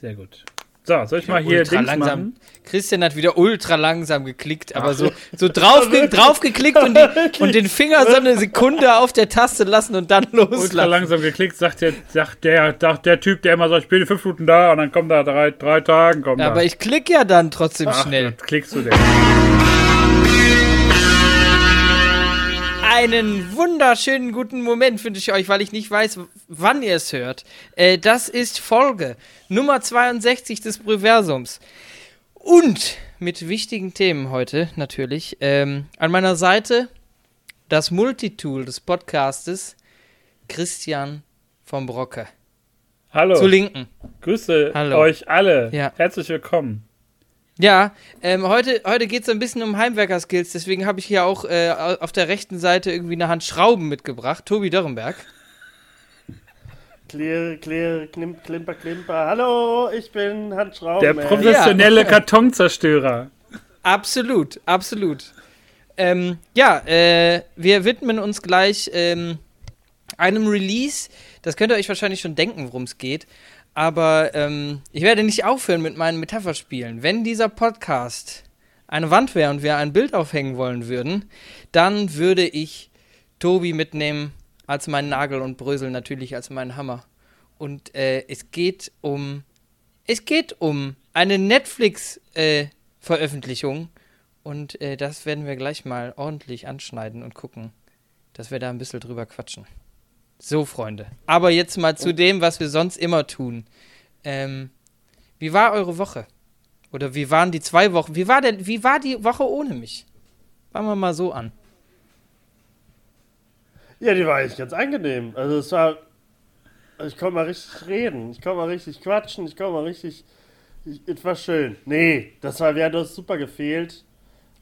Sehr gut. So, soll ich mal hier ultra Dings langsam. machen? Christian hat wieder ultra langsam geklickt, aber so, so draufge draufgeklickt und, die, und den Finger so eine Sekunde auf der Taste lassen und dann Ultra loslassen. langsam geklickt, sagt der, sagt der, sagt der Typ, der immer sagt, ich bin in fünf Minuten da und dann kommt da drei, drei Tagen, Ja, da. aber ich klicke ja dann trotzdem Ach, schnell. klickst du denn. Einen wunderschönen guten Moment wünsche ich euch, weil ich nicht weiß, wann ihr es hört. Äh, das ist Folge Nummer 62 des Brüversums. Und mit wichtigen Themen heute natürlich. Ähm, an meiner Seite das Multitool des Podcastes, Christian vom Brocke. Hallo, Zu Linken. grüße Hallo. euch alle. Ja. Herzlich willkommen. Ja, ähm, heute, heute geht es ein bisschen um Heimwerker-Skills, deswegen habe ich hier auch äh, auf der rechten Seite irgendwie eine Hand Schrauben mitgebracht. Tobi Dörrenberg. Klirr, klirr, klimp, klimper, klimper. Hallo, ich bin Hans Schrauben. Der professionelle Kartonzerstörer. Absolut, absolut. Ähm, ja, äh, wir widmen uns gleich ähm, einem Release. Das könnt ihr euch wahrscheinlich schon denken, worum es geht. Aber ähm, ich werde nicht aufhören mit meinen Metapherspielen. Wenn dieser Podcast eine Wand wäre und wir ein Bild aufhängen wollen würden, dann würde ich Tobi mitnehmen als meinen Nagel und Brösel natürlich als meinen Hammer. Und äh, es geht um es geht um eine Netflix-Veröffentlichung und äh, das werden wir gleich mal ordentlich anschneiden und gucken, dass wir da ein bisschen drüber quatschen. So, Freunde. Aber jetzt mal zu dem, was wir sonst immer tun. Ähm, wie war eure Woche? Oder wie waren die zwei Wochen? Wie war denn, wie war die Woche ohne mich? Fangen wir mal so an. Ja, die war eigentlich ganz angenehm. Also es war. Ich konnte mal richtig reden. Ich konnte mal richtig quatschen. Ich konnte mal richtig. Ich, es war schön. Nee, das war, wir haben uns super gefehlt.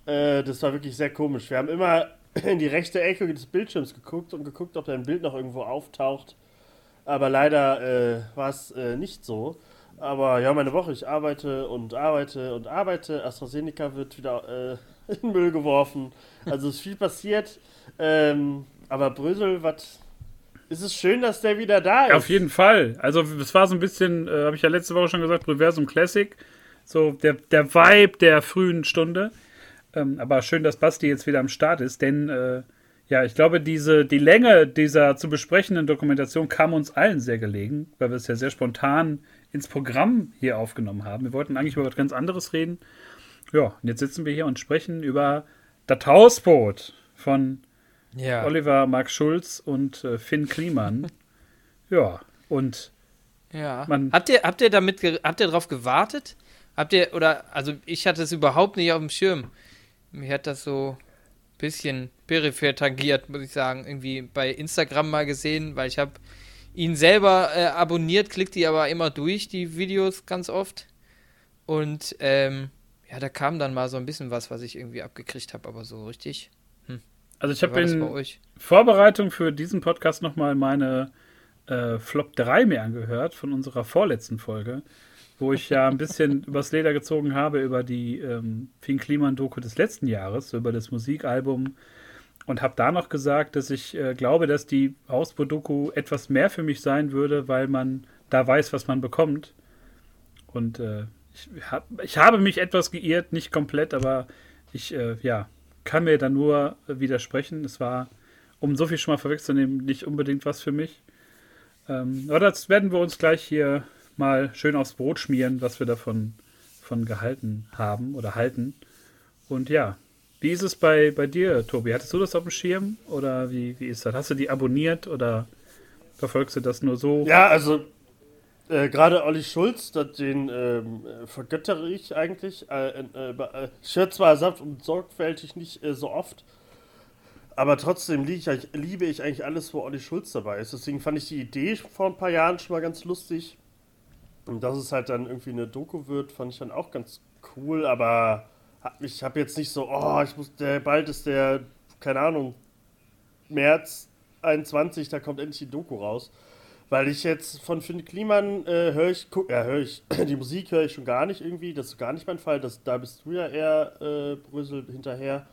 Äh, das war wirklich sehr komisch. Wir haben immer in die rechte Ecke des Bildschirms geguckt und geguckt, ob dein Bild noch irgendwo auftaucht. Aber leider äh, war es äh, nicht so. Aber ja, meine Woche, ich arbeite und arbeite und arbeite. AstraZeneca wird wieder äh, in den Müll geworfen. Also es ist viel passiert. Ähm, aber Brösel, was. Ist es schön, dass der wieder da ist? Auf jeden Fall. Also es war so ein bisschen, äh, habe ich ja letzte Woche schon gesagt, Reversum Classic. So der, der Vibe der frühen Stunde. Ähm, aber schön, dass Basti jetzt wieder am Start ist, denn äh, ja, ich glaube, diese, die Länge dieser zu besprechenden Dokumentation kam uns allen sehr gelegen, weil wir es ja sehr spontan ins Programm hier aufgenommen haben. Wir wollten eigentlich über was ganz anderes reden. Ja, und jetzt sitzen wir hier und sprechen über das Hausboot von Ja. Oliver Mark Schulz und äh, Finn Kliman. ja, und Ja. Man- habt ihr, habt ihr damit, habt ihr darauf gewartet? Habt ihr, oder, also ich hatte es überhaupt nicht auf dem Schirm. Mir hat das so ein bisschen peripher tangiert, muss ich sagen. Irgendwie bei Instagram mal gesehen, weil ich habe ihn selber äh, abonniert, klickt die aber immer durch, die Videos ganz oft. Und ähm, ja, da kam dann mal so ein bisschen was, was ich irgendwie abgekriegt habe, aber so richtig. also ich habe in euch? Vorbereitung für diesen Podcast nochmal meine äh, Flop 3 mir angehört von unserer vorletzten Folge, wo ich ja ein bisschen übers Leder gezogen habe über die ähm, Finn Kliman-Doku des letzten Jahres, über das Musikalbum und habe da noch gesagt, dass ich äh, glaube, dass die Hausboot-Doku etwas mehr für mich sein würde, weil man da weiß, was man bekommt. Und äh, ich, hab, ich habe mich etwas geirrt, nicht komplett, aber ich äh, ja, kann mir da nur widersprechen. Es war, um so viel schon mal vorwegzunehmen, nicht unbedingt was für mich. Ähm, aber das werden wir uns gleich hier mal schön aufs Brot schmieren, was wir davon von gehalten haben oder halten. Und ja, wie ist es bei, bei dir, Tobi? Hattest du das auf dem Schirm oder wie, wie ist das? Hast du die abonniert oder verfolgst du das nur so? Ja, also äh, gerade Olli Schulz, den ähm, äh, vergöttere ich eigentlich. Äh, äh, äh, höre zwar sanft und sorgfältig nicht äh, so oft, aber trotzdem liebe ich, liebe ich eigentlich alles, wo Olli Schulz dabei ist. Deswegen fand ich die Idee vor ein paar Jahren schon mal ganz lustig. Und dass es halt dann irgendwie eine Doku wird, fand ich dann auch ganz cool, aber ich habe jetzt nicht so, oh, ich muss, der, bald ist der, keine Ahnung, März 21, da kommt endlich die Doku raus. Weil ich jetzt von Finn Kliman äh, höre ich, ja, höre ich, die Musik höre ich schon gar nicht irgendwie, das ist gar nicht mein Fall, das, da bist du ja eher äh, Brüssel hinterher.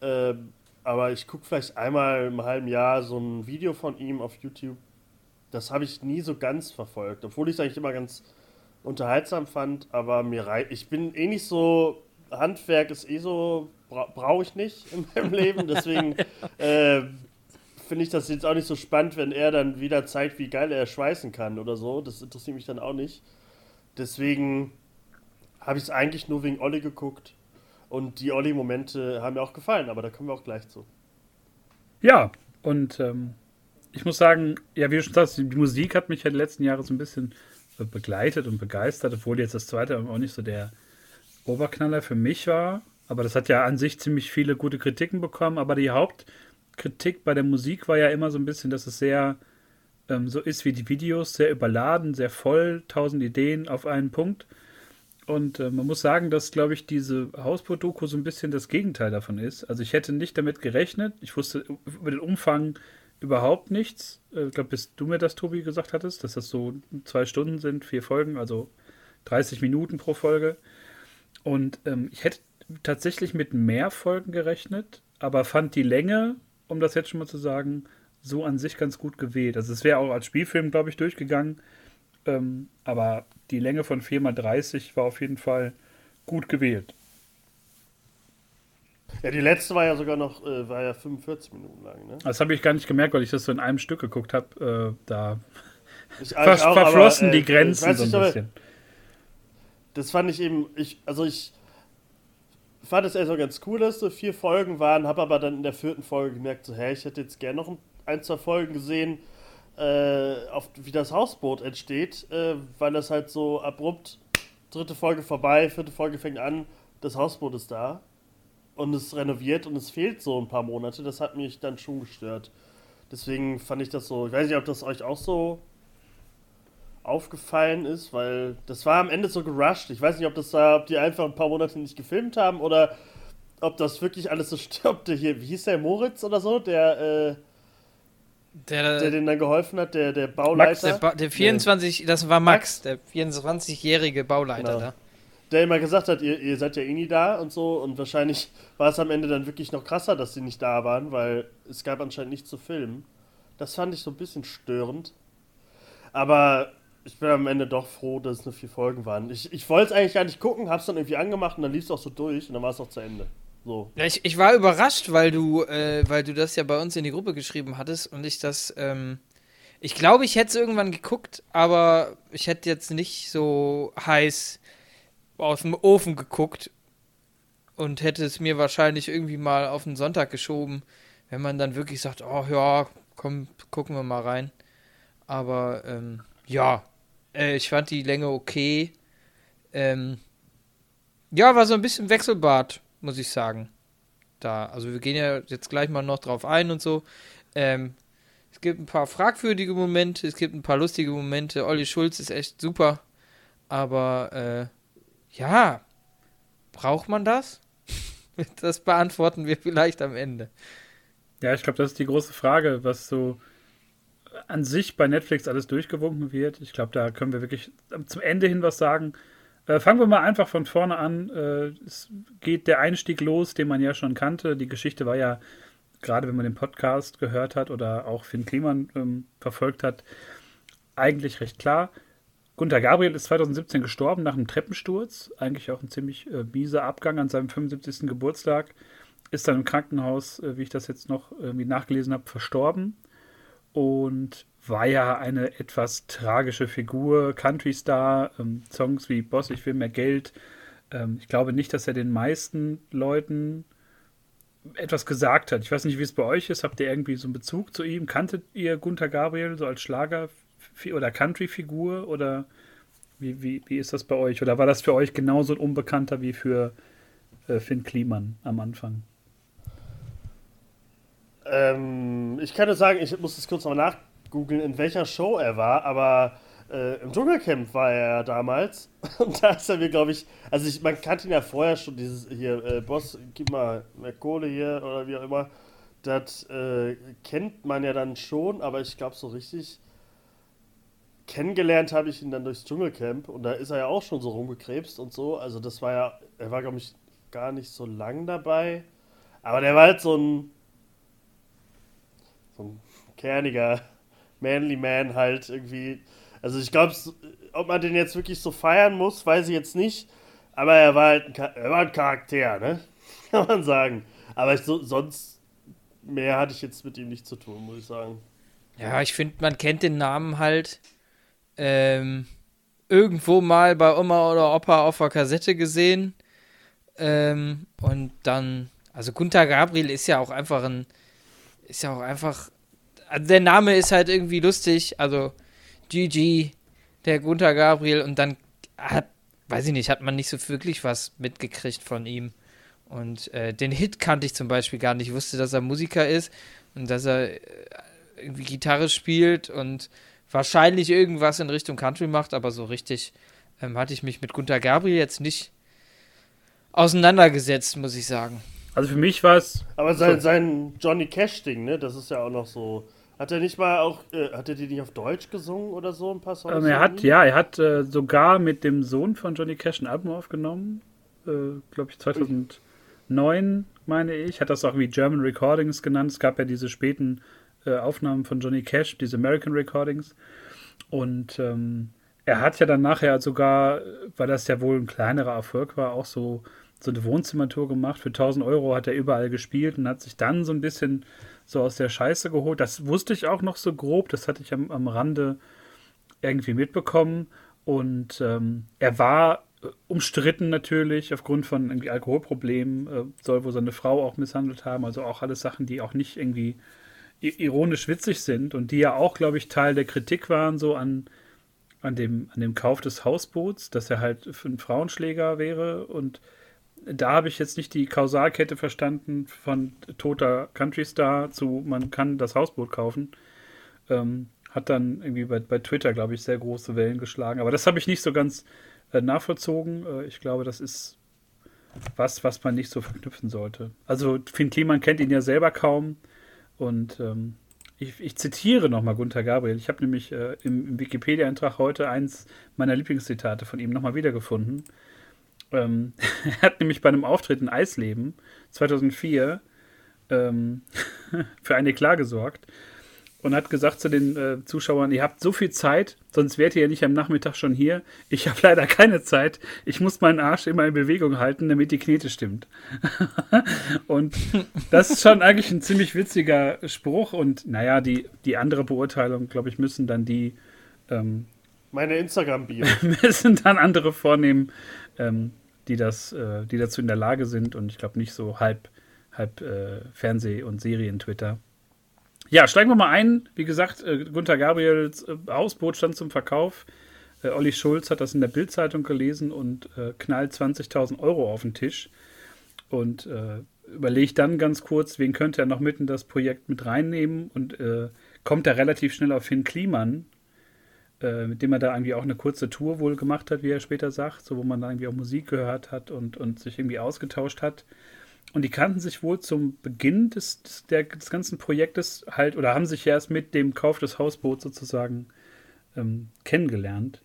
Ähm, aber ich gucke vielleicht einmal im halben Jahr so ein Video von ihm auf YouTube. Das habe ich nie so ganz verfolgt, obwohl ich es eigentlich immer ganz unterhaltsam fand, aber mir rei ich bin eh nicht so, Handwerk ist eh so, bra brauche ich nicht in meinem Leben, deswegen äh, finde ich das jetzt auch nicht so spannend, wenn er dann wieder zeigt, wie geil er schweißen kann oder so, das interessiert mich dann auch nicht. Deswegen habe ich es eigentlich nur wegen Olli geguckt und die Olli-Momente haben mir auch gefallen, aber da kommen wir auch gleich zu. Ja, und ähm, ich muss sagen, ja, wie du schon sagst, die Musik hat mich ja die letzten Jahre so ein bisschen begleitet und begeistert, obwohl jetzt das zweite auch nicht so der Oberknaller für mich war. Aber das hat ja an sich ziemlich viele gute Kritiken bekommen. Aber die Hauptkritik bei der Musik war ja immer so ein bisschen, dass es sehr ähm, so ist wie die Videos, sehr überladen, sehr voll, tausend Ideen auf einen Punkt. Und äh, man muss sagen, dass, glaube ich, diese Hausboot-Doku so ein bisschen das Gegenteil davon ist. Also ich hätte nicht damit gerechnet. Ich wusste über den Umfang überhaupt nichts. Äh, ich glaube, bis du mir das, Tobi, gesagt hattest, dass das so zwei Stunden sind, vier Folgen, also 30 Minuten pro Folge. Und ähm, ich hätte tatsächlich mit mehr Folgen gerechnet, aber fand die Länge, um das jetzt schon mal zu sagen, so an sich ganz gut gewählt. Also es wäre auch als Spielfilm, glaube ich, durchgegangen. Ähm, aber die Länge von 4x30 war auf jeden Fall gut gewählt. Ja, die letzte war ja sogar noch, äh, war ja 45 Minuten lang, ne? Das habe ich gar nicht gemerkt, weil ich das so in einem Stück geguckt habe. Äh, da ver auch, verflossen aber, äh, die Grenzen nicht, so ein bisschen. Das fand ich eben, ich, also ich fand es eher so ganz cool, dass so vier Folgen waren, habe aber dann in der vierten Folge gemerkt, so, hä, ich hätte jetzt gerne noch ein, ein zwei Folgen gesehen, äh, auf, wie das Hausboot entsteht, äh, weil das halt so abrupt, dritte Folge vorbei, vierte Folge fängt an, das Hausboot ist da und es renoviert und es fehlt so ein paar Monate, das hat mich dann schon gestört. Deswegen fand ich das so, ich weiß nicht, ob das euch auch so aufgefallen ist, weil das war am Ende so gerusht. Ich weiß nicht, ob das da, ob die einfach ein paar Monate nicht gefilmt haben oder ob das wirklich alles so stirbte. Hier, wie hieß der Moritz oder so, der, äh, der, der denen dann geholfen hat, der, der Bauleiter. Max, der, ba der 24, das war Max, Max? der 24-jährige Bauleiter genau. da der immer gesagt hat, ihr, ihr seid ja eh nie da und so. Und wahrscheinlich war es am Ende dann wirklich noch krasser, dass sie nicht da waren, weil es gab anscheinend nichts zu filmen. Das fand ich so ein bisschen störend. Aber ich bin am Ende doch froh, dass es nur vier Folgen waren. Ich, ich wollte es eigentlich gar nicht gucken, hab's dann irgendwie angemacht und dann lief es auch so durch und dann war es auch zu Ende. So. Ja, ich, ich war überrascht, weil du, äh, weil du das ja bei uns in die Gruppe geschrieben hattest und ich das, ähm, ich glaube, ich hätte es irgendwann geguckt, aber ich hätte jetzt nicht so heiß aus dem Ofen geguckt und hätte es mir wahrscheinlich irgendwie mal auf den Sonntag geschoben, wenn man dann wirklich sagt, oh ja, komm, gucken wir mal rein. Aber ähm, ja, äh, ich fand die Länge okay. Ähm, ja, war so ein bisschen Wechselbad, muss ich sagen. Da, also wir gehen ja jetzt gleich mal noch drauf ein und so. Ähm, es gibt ein paar fragwürdige Momente, es gibt ein paar lustige Momente. Olli Schulz ist echt super. Aber äh, ja, braucht man das? das beantworten wir vielleicht am Ende. Ja, ich glaube, das ist die große Frage, was so an sich bei Netflix alles durchgewunken wird. Ich glaube, da können wir wirklich zum Ende hin was sagen. Äh, fangen wir mal einfach von vorne an. Äh, es geht der Einstieg los, den man ja schon kannte. Die Geschichte war ja, gerade wenn man den Podcast gehört hat oder auch Finn Kliman ähm, verfolgt hat, eigentlich recht klar. Gunther Gabriel ist 2017 gestorben nach einem Treppensturz. Eigentlich auch ein ziemlich äh, mieser Abgang an seinem 75. Geburtstag. Ist dann im Krankenhaus, äh, wie ich das jetzt noch irgendwie nachgelesen habe, verstorben. Und war ja eine etwas tragische Figur, Country-Star, ähm, Songs wie Boss, ich will mehr Geld. Ähm, ich glaube nicht, dass er den meisten Leuten etwas gesagt hat. Ich weiß nicht, wie es bei euch ist. Habt ihr irgendwie so einen Bezug zu ihm? Kanntet ihr Gunther Gabriel so als Schlager oder Country-Figur oder wie, wie, wie ist das bei euch? Oder war das für euch genauso ein Unbekannter wie für äh, Finn Kliman am Anfang? Ähm, ich kann nur sagen, ich muss das kurz nochmal nachgoogeln, in welcher Show er war, aber äh, im Dschungelcamp war er damals. Und da ist er mir, glaube ich, also ich, man kannte ihn ja vorher schon, dieses hier, äh, Boss, gib mal mehr Kohle hier oder wie auch immer. Das äh, kennt man ja dann schon, aber ich glaube so richtig kennengelernt habe ich ihn dann durchs Dschungelcamp und da ist er ja auch schon so rumgekrebst und so. Also das war ja, er war glaube ich gar nicht so lang dabei, aber der war halt so ein so ein kerniger manly man halt irgendwie. Also ich glaube, ob man den jetzt wirklich so feiern muss, weiß ich jetzt nicht. Aber er war halt ein, er war ein Charakter, ne? Kann man sagen. Aber so, sonst mehr hatte ich jetzt mit ihm nicht zu tun, muss ich sagen. Ja, ich finde, man kennt den Namen halt ähm, irgendwo mal bei Oma oder Opa auf der Kassette gesehen. Ähm, und dann, also Gunther Gabriel ist ja auch einfach ein, ist ja auch einfach, also der Name ist halt irgendwie lustig, also GG, der Gunther Gabriel und dann hat, weiß ich nicht, hat man nicht so wirklich was mitgekriegt von ihm. Und äh, den Hit kannte ich zum Beispiel gar nicht. Ich wusste, dass er Musiker ist und dass er äh, irgendwie Gitarre spielt und wahrscheinlich irgendwas in Richtung Country macht, aber so richtig ähm, hatte ich mich mit Gunther Gabriel jetzt nicht auseinandergesetzt, muss ich sagen. Also für mich war es. Aber sein, sein Johnny Cash-Ding, ne, das ist ja auch noch so. Hat er nicht mal auch, äh, hat er die nicht auf Deutsch gesungen oder so ein paar Songs? Ähm, er hat, ja, er hat äh, sogar mit dem Sohn von Johnny Cash ein Album aufgenommen. Äh, Glaube ich 2009, meine ich. Hat das auch wie German Recordings genannt. Es gab ja diese späten äh, Aufnahmen von Johnny Cash, diese American Recordings. Und ähm, er hat ja dann nachher sogar, weil das ja wohl ein kleinerer Erfolg war, auch so so eine Wohnzimmertour gemacht. Für 1000 Euro hat er überall gespielt und hat sich dann so ein bisschen so aus der Scheiße geholt. Das wusste ich auch noch so grob. Das hatte ich am, am Rande irgendwie mitbekommen. Und ähm, er war umstritten natürlich aufgrund von irgendwie Alkoholproblemen. Äh, soll wohl seine Frau auch misshandelt haben. Also auch alles Sachen, die auch nicht irgendwie ironisch witzig sind und die ja auch, glaube ich, Teil der Kritik waren, so an, an, dem, an dem Kauf des Hausboots, dass er halt für einen Frauenschläger wäre und da habe ich jetzt nicht die Kausalkette verstanden von toter Country Star zu man kann das Hausboot kaufen. Ähm, hat dann irgendwie bei, bei Twitter, glaube ich, sehr große Wellen geschlagen. Aber das habe ich nicht so ganz äh, nachvollzogen. Äh, ich glaube, das ist was, was man nicht so verknüpfen sollte. Also Finn Kliman kennt ihn ja selber kaum. Und ähm, ich, ich, zitiere nochmal Gunther Gabriel. Ich habe nämlich äh, im, im Wikipedia-Eintrag heute eins meiner Lieblingszitate von ihm nochmal wiedergefunden. Ähm, er hat nämlich bei einem Auftritt in Eisleben 2004 ähm, für eine Eklat gesorgt und hat gesagt zu den äh, Zuschauern, ihr habt so viel Zeit, sonst wärt ihr ja nicht am Nachmittag schon hier. Ich habe leider keine Zeit. Ich muss meinen Arsch immer in Bewegung halten, damit die Knete stimmt. und das ist schon eigentlich ein ziemlich witziger Spruch. Und naja, die, die andere Beurteilung, glaube ich, müssen dann die ähm, meine Instagram-Bio. müssen dann andere vornehmen, ähm, die, das, äh, die dazu in der Lage sind und ich glaube nicht so halb, halb äh, Fernseh- und Serien-Twitter. Ja, steigen wir mal ein. Wie gesagt, äh, Gunther Gabriels äh, Hausboot stand zum Verkauf. Äh, Olli Schulz hat das in der Bildzeitung gelesen und äh, knallt 20.000 Euro auf den Tisch. Und äh, überlegt dann ganz kurz, wen könnte er noch mit in das Projekt mit reinnehmen und äh, kommt da relativ schnell auf Finn Kliman, mit dem er da irgendwie auch eine kurze Tour wohl gemacht hat, wie er später sagt, so wo man da irgendwie auch Musik gehört hat und, und sich irgendwie ausgetauscht hat. Und die kannten sich wohl zum Beginn des, des, der, des ganzen Projektes halt oder haben sich erst mit dem Kauf des Hausboots sozusagen ähm, kennengelernt.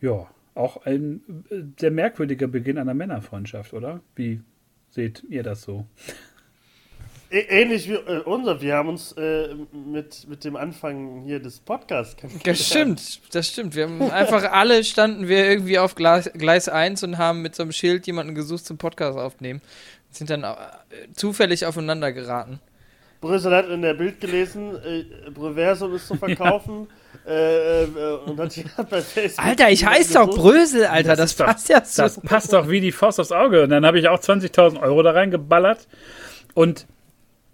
Ja, auch ein äh, sehr merkwürdiger Beginn einer Männerfreundschaft, oder? Wie seht ihr das so? Ähnlich wie äh, unser. Wir haben uns äh, mit, mit dem Anfang hier des Podcasts kennengelernt. Das stimmt, das stimmt. Wir haben einfach alle standen wir irgendwie auf Gleis, Gleis 1 und haben mit so einem Schild jemanden gesucht zum Podcast aufnehmen. Sind dann äh, zufällig aufeinander geraten. Brüssel hat in der Bild gelesen, äh, Breversum ist zu verkaufen. Ja. Äh, äh, und hat, hat bei Facebook Alter, ich heiße doch Brösel, Alter, das, das passt doch, ja so. Das passt doch wie die Faust aufs Auge. Und dann habe ich auch 20.000 Euro da reingeballert. Und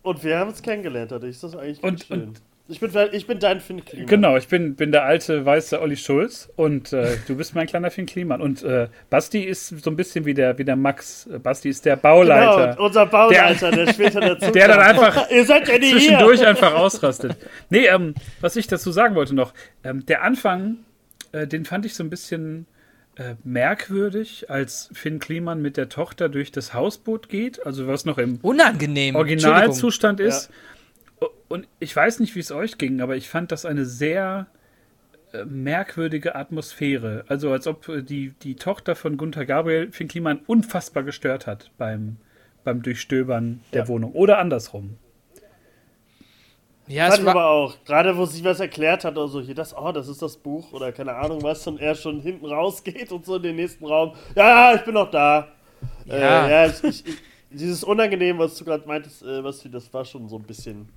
und wir haben uns kennengelernt dadurch. Das ist eigentlich und, schön. Und ich bin, ich bin dein Finn Kliman. Genau, ich bin, bin der alte weiße Olli Schulz und äh, du bist mein kleiner Finn Kliman. Und äh, Basti ist so ein bisschen wie der, wie der Max. Basti ist der Bauleiter. Genau, unser Bauleiter, der, der später dazu Der dann einfach Ihr seid ja zwischendurch hier. einfach ausrastet. Nee, ähm, was ich dazu sagen wollte noch. Ähm, der Anfang, äh, den fand ich so ein bisschen äh, merkwürdig, als Finn Kliman mit der Tochter durch das Hausboot geht, also was noch im Unangenehm. Originalzustand ist. Ja. Und ich weiß nicht, wie es euch ging, aber ich fand das eine sehr äh, merkwürdige Atmosphäre. Also als ob die, die Tochter von Gunther Gabriel Finn Kliman unfassbar gestört hat beim, beim Durchstöbern der ja. Wohnung. Oder andersrum. Ja, Fand ich aber auch. Gerade wo sie was erklärt hat oder so, hier das, oh, das ist das Buch oder keine Ahnung was, und er schon hinten rausgeht und so in den nächsten Raum. Ja, ich bin noch da. Ja, äh, ja ich, ich, dieses Unangenehm, was du gerade meintest, äh, was das war schon so ein bisschen.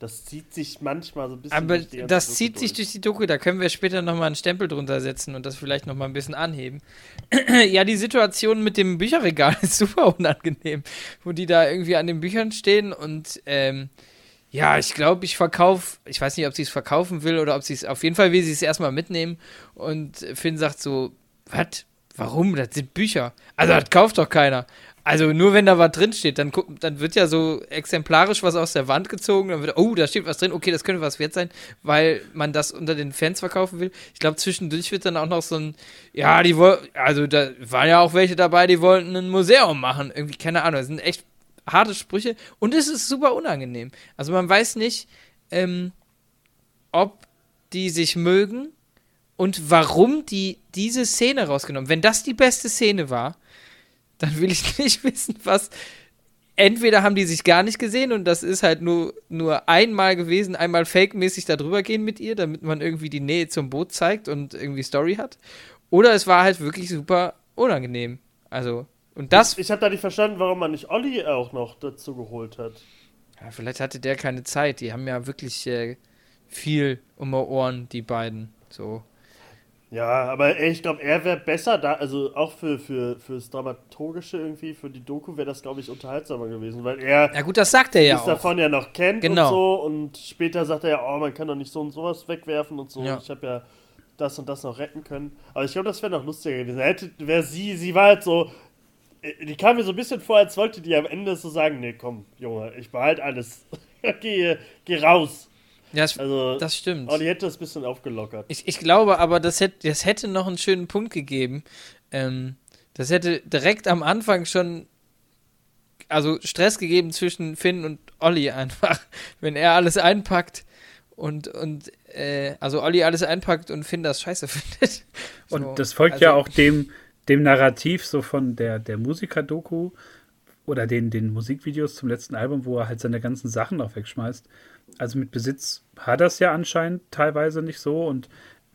Das zieht sich manchmal so ein bisschen. Aber das zieht durch. sich durch die Doku, da können wir später nochmal einen Stempel drunter setzen und das vielleicht nochmal ein bisschen anheben. ja, die Situation mit dem Bücherregal ist super unangenehm, wo die da irgendwie an den Büchern stehen und ähm, ja, ich glaube, ich verkaufe, ich weiß nicht, ob sie es verkaufen will oder ob sie es, auf jeden Fall will sie es erstmal mitnehmen und Finn sagt so, was, warum, das sind Bücher, also das kauft doch keiner. Also nur wenn da was drin steht, dann, dann wird ja so exemplarisch was aus der Wand gezogen, dann wird, oh, da steht was drin, okay, das könnte was wert sein, weil man das unter den Fans verkaufen will. Ich glaube, zwischendurch wird dann auch noch so ein, ja, die wollten, also da waren ja auch welche dabei, die wollten ein Museum machen, irgendwie, keine Ahnung, das sind echt harte Sprüche und es ist super unangenehm. Also man weiß nicht, ähm, ob die sich mögen und warum die diese Szene rausgenommen. Wenn das die beste Szene war, dann will ich nicht wissen, was. Entweder haben die sich gar nicht gesehen und das ist halt nur, nur einmal gewesen, einmal fake-mäßig da drüber gehen mit ihr, damit man irgendwie die Nähe zum Boot zeigt und irgendwie Story hat. Oder es war halt wirklich super unangenehm. Also, und das. Ich, ich habe da nicht verstanden, warum man nicht Olli auch noch dazu geholt hat. Ja, vielleicht hatte der keine Zeit. Die haben ja wirklich äh, viel um die Ohren, die beiden. So. Ja, aber ich glaube, er wäre besser da, also auch für, für, fürs Dramaturgische irgendwie, für die Doku wäre das, glaube ich, unterhaltsamer gewesen, weil er. Ja, gut, das sagt er ja auch. davon ja noch kennt genau. und so und später sagt er ja, oh, man kann doch nicht so und sowas wegwerfen und so. Ja. Ich habe ja das und das noch retten können. Aber ich glaube, das wäre noch lustiger gewesen. Hätte, wäre sie, sie war halt so, äh, die kam mir so ein bisschen vor, als wollte die am Ende so sagen, nee, komm, Junge, ich behalte alles. geh, geh raus. Ja, das, also, das stimmt. Aber die hätte das ein bisschen aufgelockert. Ich, ich glaube aber, das hätte, das hätte noch einen schönen Punkt gegeben. Ähm, das hätte direkt am Anfang schon also Stress gegeben zwischen Finn und Olli einfach, wenn er alles einpackt und, und äh, also Olli alles einpackt und Finn das scheiße findet. So, und das folgt also, ja auch dem, dem Narrativ so von der, der Musiker-Doku oder den, den Musikvideos zum letzten Album, wo er halt seine ganzen Sachen auch wegschmeißt also mit Besitz hat das ja anscheinend teilweise nicht so und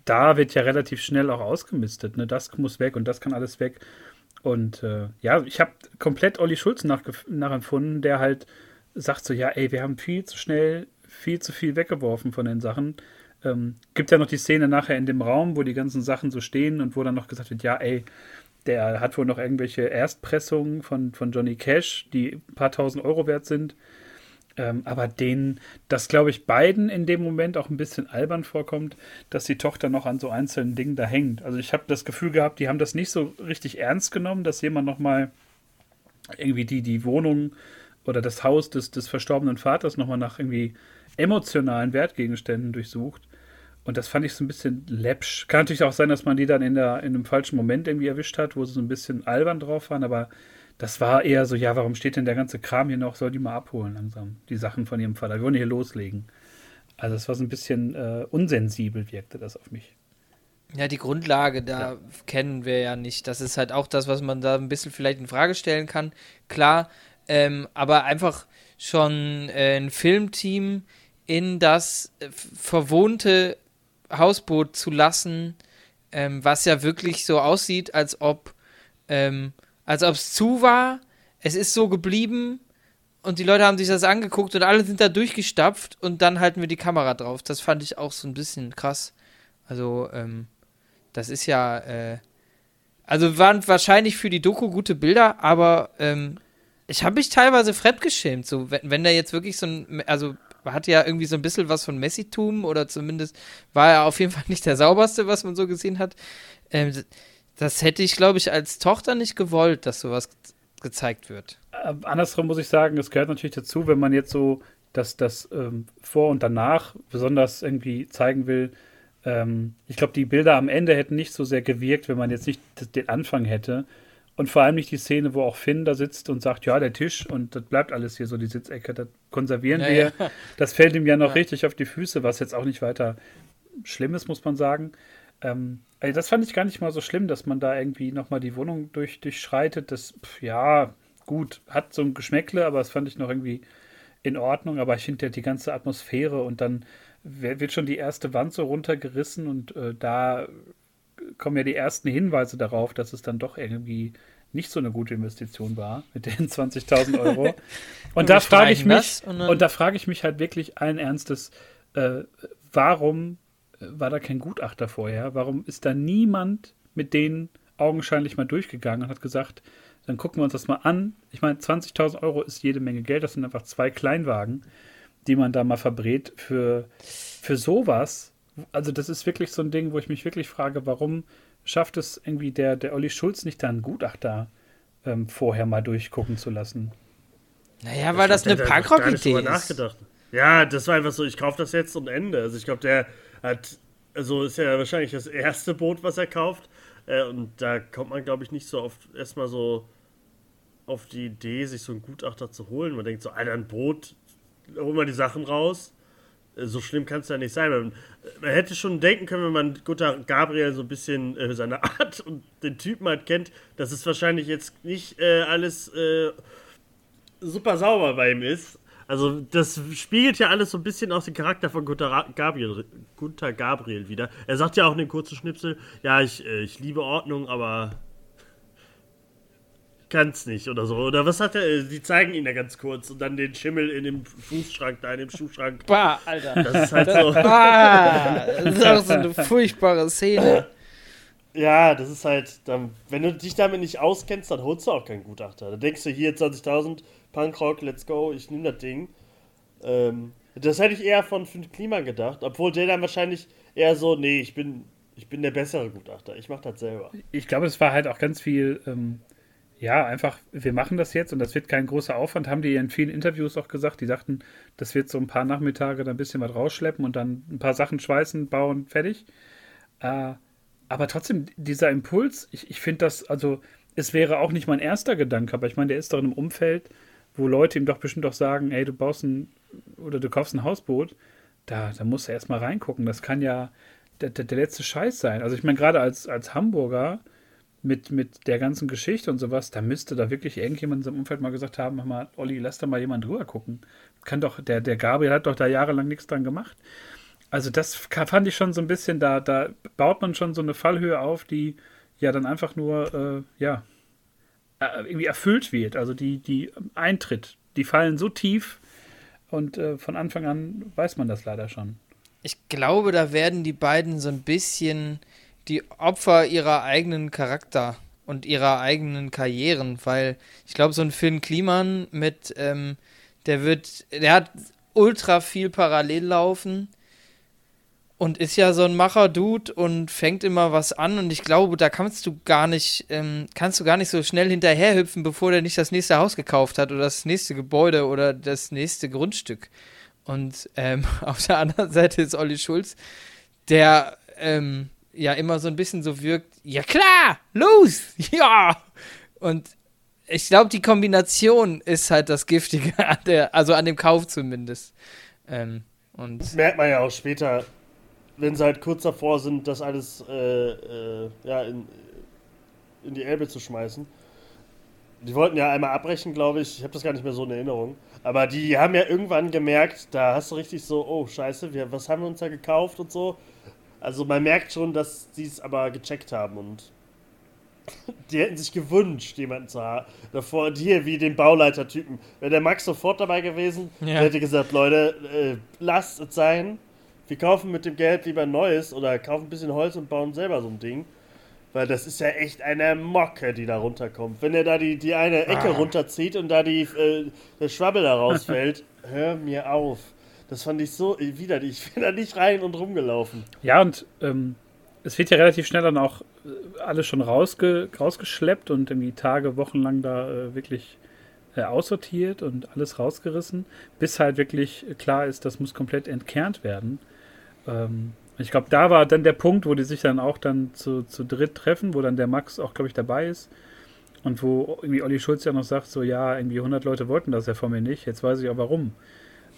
da wird ja relativ schnell auch ausgemistet. Ne? Das muss weg und das kann alles weg. Und äh, ja, ich habe komplett Olli Schulz nachempfunden, der halt sagt so, ja, ey, wir haben viel zu schnell, viel zu viel weggeworfen von den Sachen. Ähm, gibt ja noch die Szene nachher in dem Raum, wo die ganzen Sachen so stehen und wo dann noch gesagt wird, ja, ey, der hat wohl noch irgendwelche Erstpressungen von, von Johnny Cash, die ein paar tausend Euro wert sind. Ähm, aber denen, das glaube ich beiden in dem Moment auch ein bisschen albern vorkommt, dass die Tochter noch an so einzelnen Dingen da hängt. Also ich habe das Gefühl gehabt, die haben das nicht so richtig ernst genommen, dass jemand nochmal irgendwie die, die Wohnung oder das Haus des, des verstorbenen Vaters nochmal nach irgendwie emotionalen Wertgegenständen durchsucht. Und das fand ich so ein bisschen läppsch. Kann natürlich auch sein, dass man die dann in, der, in einem falschen Moment irgendwie erwischt hat, wo sie so ein bisschen albern drauf waren, aber das war eher so, ja, warum steht denn der ganze Kram hier noch? Soll die mal abholen langsam, die Sachen von ihrem Vater. Wir wollen hier loslegen. Also es war so ein bisschen äh, unsensibel, wirkte das auf mich. Ja, die Grundlage, da ja. kennen wir ja nicht. Das ist halt auch das, was man da ein bisschen vielleicht in Frage stellen kann. Klar, ähm, aber einfach schon äh, ein Filmteam in das äh, verwohnte Hausboot zu lassen, ähm, was ja wirklich so aussieht, als ob ähm, als ob es zu war. Es ist so geblieben und die Leute haben sich das angeguckt und alle sind da durchgestapft und dann halten wir die Kamera drauf. Das fand ich auch so ein bisschen krass. Also, ähm, das ist ja, äh, also waren wahrscheinlich für die Doku gute Bilder, aber ähm, ich habe mich teilweise fremdgeschämt. So, wenn, wenn da jetzt wirklich so ein, also hat ja irgendwie so ein bisschen was von Messitum oder zumindest war er auf jeden Fall nicht der sauberste, was man so gesehen hat. Ähm, das hätte ich, glaube ich, als Tochter nicht gewollt, dass sowas gezeigt wird. Äh, andersrum muss ich sagen, es gehört natürlich dazu, wenn man jetzt so das, das ähm, Vor- und Danach besonders irgendwie zeigen will. Ähm, ich glaube, die Bilder am Ende hätten nicht so sehr gewirkt, wenn man jetzt nicht den Anfang hätte. Und vor allem nicht die Szene, wo auch Finn da sitzt und sagt, ja, der Tisch und das bleibt alles hier so, die Sitzecke, das konservieren ja, wir. Ja. Das fällt ihm ja noch ja. richtig auf die Füße, was jetzt auch nicht weiter schlimm ist, muss man sagen. Ähm, also das fand ich gar nicht mal so schlimm, dass man da irgendwie nochmal die Wohnung durch, durchschreitet. Das, pf, ja, gut, hat so ein Geschmäckle, aber das fand ich noch irgendwie in Ordnung, aber ich finde ja die ganze Atmosphäre und dann wird schon die erste Wand so runtergerissen und äh, da kommen ja die ersten Hinweise darauf, dass es dann doch irgendwie nicht so eine gute Investition war mit den 20.000 Euro. Und da frage ich mich, und, und, da frage ich mich halt wirklich allen Ernstes, äh, warum war da kein Gutachter vorher? Warum ist da niemand mit denen augenscheinlich mal durchgegangen und hat gesagt, dann gucken wir uns das mal an. Ich meine, 20.000 Euro ist jede Menge Geld, das sind einfach zwei Kleinwagen, die man da mal verbrät für, für sowas. Also das ist wirklich so ein Ding, wo ich mich wirklich frage, warum schafft es irgendwie der, der Olli Schulz nicht da einen Gutachter ähm, vorher mal durchgucken zu lassen? Naja, weil das eine Punkrock-Idee ist. Nachgedacht. Ja, das war einfach so, ich kaufe das jetzt und Ende. Also ich glaube, der hat, also ist ja wahrscheinlich das erste Boot, was er kauft. Äh, und da kommt man, glaube ich, nicht so oft erstmal so auf die Idee, sich so einen Gutachter zu holen. Man denkt so, Alter, ein Boot, hol mal die Sachen raus so schlimm kann es ja nicht sein. Man, man, hätte schon denken können, wenn man Guter Gabriel so ein bisschen äh, seine Art und den Typen halt kennt, dass es wahrscheinlich jetzt nicht äh, alles äh, super sauber bei ihm ist. Also das spiegelt ja alles so ein bisschen aus dem Charakter von Gunther Gabriel, Gunther Gabriel wieder. Er sagt ja auch in den kurzen Schnipsel, ja, ich, äh, ich liebe Ordnung, aber kann's nicht oder so. Oder was hat er? Die zeigen ihn ja ganz kurz und dann den Schimmel in dem Fußschrank, da in dem Schuhschrank. Bah, Alter. Das ist halt so. Bah, das ist auch so eine furchtbare Szene. Ja, das ist halt, dann, wenn du dich damit nicht auskennst, dann holst du auch keinen Gutachter. Da denkst du hier 20.000, Punkrock, let's go, ich nehme das Ding. Ähm, das hätte ich eher von Fünf Klima gedacht, obwohl der dann wahrscheinlich eher so, nee, ich bin, ich bin der bessere Gutachter, ich mach das selber. Ich glaube, es war halt auch ganz viel ähm, ja, einfach, wir machen das jetzt und das wird kein großer Aufwand, haben die in vielen Interviews auch gesagt. Die sagten, das wird so ein paar Nachmittage da ein bisschen was rausschleppen und dann ein paar Sachen schweißen, bauen, fertig. Äh, aber trotzdem, dieser Impuls, ich, ich finde das, also, es wäre auch nicht mein erster Gedanke, aber ich meine, der ist doch in einem Umfeld, wo Leute ihm doch bestimmt auch sagen, ey, du baust ein oder du kaufst ein Hausboot, da, da musst du erstmal reingucken. Das kann ja der, der, der letzte Scheiß sein. Also ich meine, gerade als, als Hamburger, mit, mit der ganzen Geschichte und sowas, da müsste da wirklich irgendjemand in seinem Umfeld mal gesagt haben, mach mal, Olli, lass da mal jemand drüber gucken. Kann doch, der, der Gabriel hat doch da jahrelang nichts dran gemacht. Also das fand ich schon so ein bisschen, da, da baut man schon so eine Fallhöhe auf, die ja dann einfach nur, äh, ja, irgendwie erfüllt wird. Also die, die eintritt. Die fallen so tief und äh, von Anfang an weiß man das leider schon. Ich glaube, da werden die beiden so ein bisschen die Opfer ihrer eigenen Charakter und ihrer eigenen Karrieren, weil ich glaube, so ein Finn Kliman mit, ähm, der wird, der hat ultra viel parallel laufen und ist ja so ein Macher-Dude und fängt immer was an und ich glaube, da kannst du gar nicht, ähm, kannst du gar nicht so schnell hinterherhüpfen, bevor der nicht das nächste Haus gekauft hat oder das nächste Gebäude oder das nächste Grundstück. Und ähm, auf der anderen Seite ist Olli Schulz, der ähm, ja immer so ein bisschen so wirkt, ja klar, los, ja. Und ich glaube, die Kombination ist halt das Giftige an der, also an dem Kauf zumindest. Ähm, und merkt man ja auch später, wenn sie halt kurz davor sind, das alles äh, äh, ja, in, in die Elbe zu schmeißen. Die wollten ja einmal abbrechen, glaube ich. Ich habe das gar nicht mehr so in Erinnerung. Aber die haben ja irgendwann gemerkt, da hast du richtig so, oh scheiße, wir, was haben wir uns da gekauft und so. Also man merkt schon, dass sie es aber gecheckt haben und die hätten sich gewünscht, jemanden zu haben. Davor, hier wie den Bauleiter-Typen. Wäre der Max sofort dabei gewesen, ja. hätte gesagt, Leute, äh, lasst es sein. Wir kaufen mit dem Geld lieber neues oder kaufen ein bisschen Holz und bauen selber so ein Ding. Weil das ist ja echt eine Mocke, die da runterkommt. Wenn er da die, die eine Ecke ah. runterzieht und da die, äh, der Schwabbel da rausfällt, hör mir auf. Das fand ich so widerlich. Ich bin da nicht rein und rumgelaufen. Ja, und ähm, es wird ja relativ schnell dann auch äh, alles schon rausge rausgeschleppt und irgendwie Tage, Wochen lang da äh, wirklich äh, aussortiert und alles rausgerissen, bis halt wirklich klar ist, das muss komplett entkernt werden. Ähm, ich glaube, da war dann der Punkt, wo die sich dann auch dann zu, zu dritt treffen, wo dann der Max auch, glaube ich, dabei ist. Und wo irgendwie Olli Schulz ja noch sagt, so ja, irgendwie 100 Leute wollten das ja von mir nicht, jetzt weiß ich auch warum.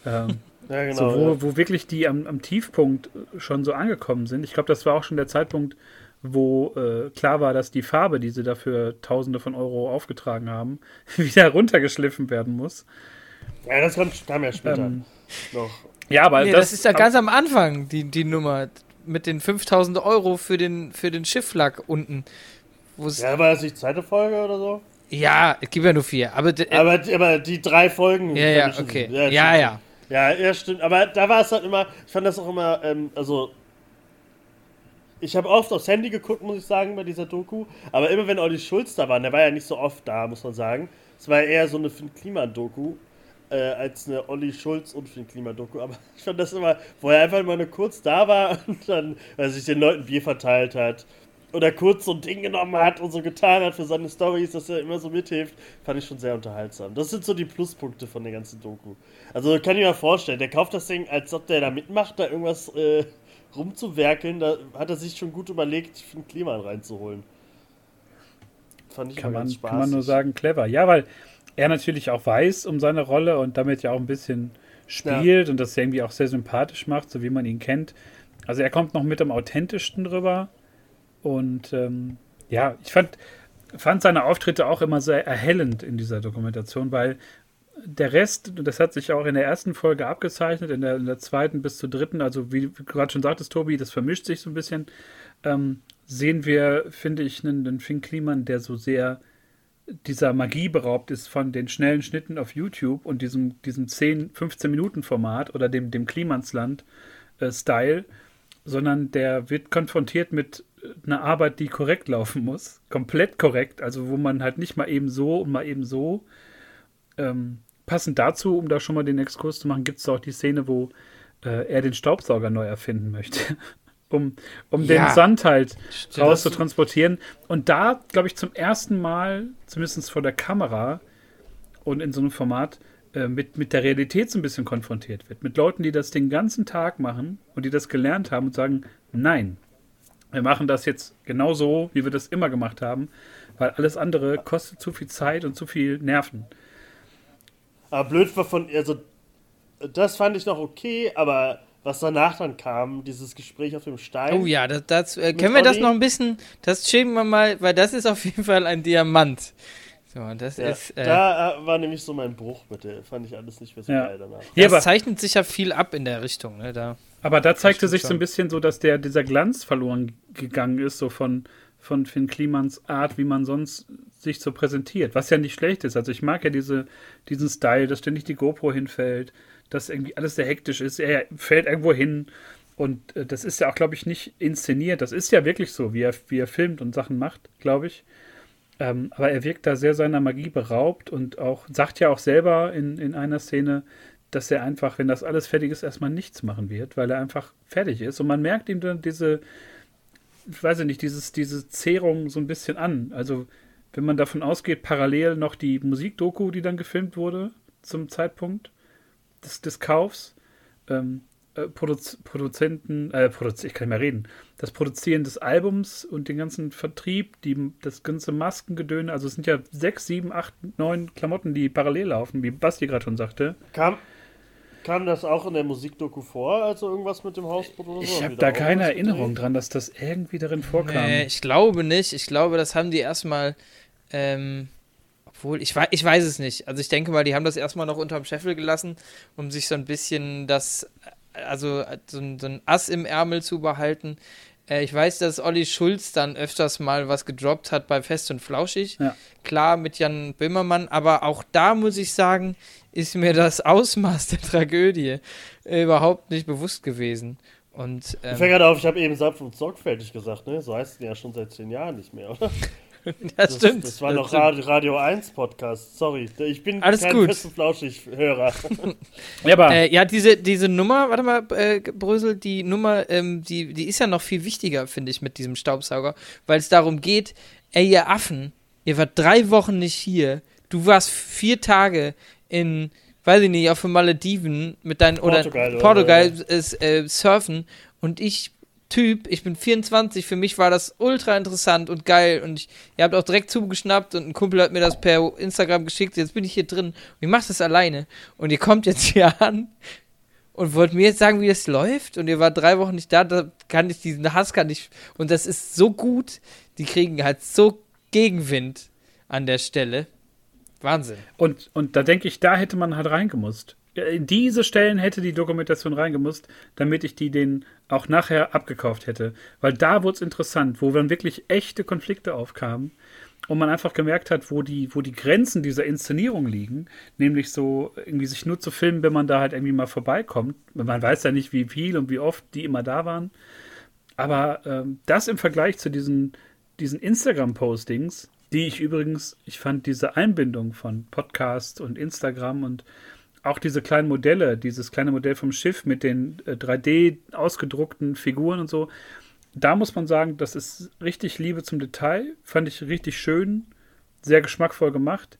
Ähm, ja, genau, so, wo, ja. wo wirklich die am, am, Tiefpunkt schon so angekommen sind. Ich glaube, das war auch schon der Zeitpunkt, wo äh, klar war, dass die Farbe, die sie dafür Tausende von Euro aufgetragen haben, wieder runtergeschliffen werden muss. Ja, das kam, ja später Ähm, noch. Ja, aber Nee, das, ist ja ganz am Anfang, die, die Nummer. Mit den 5000 Euro für den, für den Schifflack unten. Wo's, ja. Ja, war das nicht zweite Folge oder so? es gibt ja nur vier. Aber, äh, Aber, aber die drei Folgen. ja, ja, okay. Ja, stimmt. ja. Ja, ja, stimmt. Aber da war es halt immer, ich fand das auch immer, ähm, also. Ich habe oft aufs Handy geguckt, muss ich sagen, bei dieser Doku. Aber immer wenn Olli Schulz da war, der war ja nicht so oft da, muss man sagen. Es war eher so eine Finn Klima-Doku, äh, als eine Olli Schulz und Finn Klima-Doku. Aber ich fand das immer, wo er einfach mal nur kurz da war und dann, weil sich den Leuten Bier verteilt hat. Oder kurz so ein Ding genommen hat und so getan hat für seine Stories, dass er immer so mithilft, fand ich schon sehr unterhaltsam. Das sind so die Pluspunkte von der ganzen Doku. Also kann ich mir vorstellen, der kauft das Ding, als ob der da mitmacht, da irgendwas äh, rumzuwerkeln, da hat er sich schon gut überlegt, Finn Kliman reinzuholen. Fand ich kann man, kann man nur sagen, clever. Ja, weil er natürlich auch weiß um seine Rolle und damit ja auch ein bisschen spielt und das irgendwie auch sehr sympathisch macht, so wie man ihn kennt. Also er kommt noch mit am authentischsten drüber. Und ähm, ja, ich fand, fand seine Auftritte auch immer sehr erhellend in dieser Dokumentation, weil der Rest, das hat sich auch in der ersten Folge abgezeichnet, in der, in der zweiten bis zur dritten, also wie du gerade schon sagtest, Tobi, das vermischt sich so ein bisschen, ähm, sehen wir, finde ich, einen, einen Finn Kliman, der so sehr dieser Magie beraubt ist von den schnellen Schnitten auf YouTube und diesem, diesem 10, 15 Minuten Format oder dem, dem Klimansland-Style, sondern der wird konfrontiert mit einer Arbeit, die korrekt laufen muss. Komplett korrekt, also wo man halt nicht mal eben so und mal eben so. Ähm, passend dazu, um da schon mal den Exkurs zu machen, gibt es auch die Szene, wo äh, er den Staubsauger neu erfinden möchte. um um Ja. den Sand halt raus zu transportieren. Und da, glaube ich, zum ersten Mal, zumindest vor der Kamera und in so einem Format, äh, mit, mit der Realität so ein bisschen konfrontiert wird. Mit Leuten, die das den ganzen Tag machen und die das gelernt haben und sagen, nein, wir machen das jetzt genau so, wie wir das immer gemacht haben, weil alles andere kostet zu viel Zeit und zu viel Nerven. Aber blöd war von, also das fand ich noch okay, aber was danach dann kam, dieses Gespräch auf dem Stein. Oh ja, das, das, äh, können wir das Olli? noch ein bisschen, das schieben wir mal, weil das ist auf jeden Fall ein Diamant. So, das Ja, ist, äh, da äh, war nämlich so mein Bruch mit der, fand ich alles nicht mehr so Ja. geil danach. Ja, das aber, zeichnet sich ja viel ab in der Richtung, ne, da. aber da zeigte sich so ein bisschen so, dass der, dieser Glanz verloren gegangen ist, so von, von Finn Klimans Art, wie man sonst sich so präsentiert, was ja nicht schlecht ist. Also ich mag ja diese, diesen Style, dass ständig die GoPro hinfällt, dass irgendwie alles sehr hektisch ist. Er fällt irgendwo hin und äh, das ist ja auch, glaube ich, nicht inszeniert. Das ist ja wirklich so, wie er, wie er filmt und Sachen macht, glaube ich. Ähm, aber er wirkt da sehr seiner Magie beraubt und auch sagt ja auch selber in, in einer Szene, dass er einfach, wenn das alles fertig ist, erstmal nichts machen wird, weil er einfach fertig ist. Und man merkt ihm dann diese, ich weiß ich nicht, dieses, diese Zehrung so ein bisschen an. Also, wenn man davon ausgeht, parallel noch die Musikdoku, die dann gefilmt wurde zum Zeitpunkt des, des Kaufs, ähm, äh, Produz Produzenten, äh, Produz ich kann nicht mehr reden, das Produzieren des Albums und den ganzen Vertrieb, die, das ganze Maskengedöne, also es sind ja sechs, sieben, acht, neun Klamotten, die parallel laufen, wie Basti gerade schon sagte. Kam, kam das auch in der Musikdoku vor, also irgendwas mit dem Hausboot oder so? Ich habe da keine Erinnerung dran, dass das irgendwie darin vorkam. Nee, ich glaube nicht. Ich glaube, das haben die erstmal, ähm, obwohl, ich, ich weiß es nicht. Also ich denke mal, die haben das erstmal noch unterm Scheffel gelassen, um sich so ein bisschen das, also so ein, so ein Ass im Ärmel zu behalten. Äh, ich weiß, dass Olli Schulz dann öfters mal was gedroppt hat bei Fest und Flauschig. Ja. Klar, mit Jan Böhmermann, aber auch da muss ich sagen, ist mir das Ausmaß der Tragödie äh, überhaupt nicht bewusst gewesen. Und Ich ähm, fällt gerade auf, ich habe eben sanft und sorgfältig gesagt, ne? So heißt es ja schon seit zehn Jahren nicht mehr, oder? das, stimmt. Das war das noch stimmt. Radio, Radio 1 Podcast, sorry. Ich bin Alles kein gut. und flauschig Hörer. Ja, aber Äh, ja, diese, diese Nummer, warte mal, äh, Brösel, die Nummer, ähm, die, die ist ja noch viel wichtiger, finde ich, mit diesem Staubsauger, weil es darum geht, ey, ihr Affen, ihr wart drei Wochen nicht hier, du warst vier Tage in, weiß ich nicht, auf den Malediven mit deinen, Portugal oder oder Portugal so, ist, äh, surfen und ich, Typ, ich bin 24, für mich war das ultra interessant und geil und ich, ihr habt auch direkt zugeschnappt und ein Kumpel hat mir das per Instagram geschickt, jetzt bin ich hier drin und ich mach das alleine und ihr kommt jetzt hier an und wollt mir jetzt sagen, wie das läuft und ihr wart drei Wochen nicht da, da kann ich diesen Hass kann ich und das ist so gut, die kriegen halt so Gegenwind an der Stelle, Wahnsinn. Und, und da denke ich, da hätte man halt reingemusst. In diese Stellen hätte die Dokumentation reingemusst, damit ich die den auch nachher abgekauft hätte. Weil da wurde es interessant, wo dann wirklich echte Konflikte aufkamen und man einfach gemerkt hat, wo die, wo die Grenzen dieser Inszenierung liegen, nämlich so irgendwie sich nur zu filmen, wenn man da halt irgendwie mal vorbeikommt. Man weiß ja nicht, wie viel und wie oft die immer da waren. Aber ähm, das im Vergleich zu diesen, diesen Instagram-Postings, die ich übrigens, ich fand diese Einbindung von Podcast und Instagram und auch diese kleinen Modelle, dieses kleine Modell vom Schiff mit den äh, 3D ausgedruckten Figuren und so, da muss man sagen, das ist richtig Liebe zum Detail. Fand ich richtig schön, sehr geschmackvoll gemacht.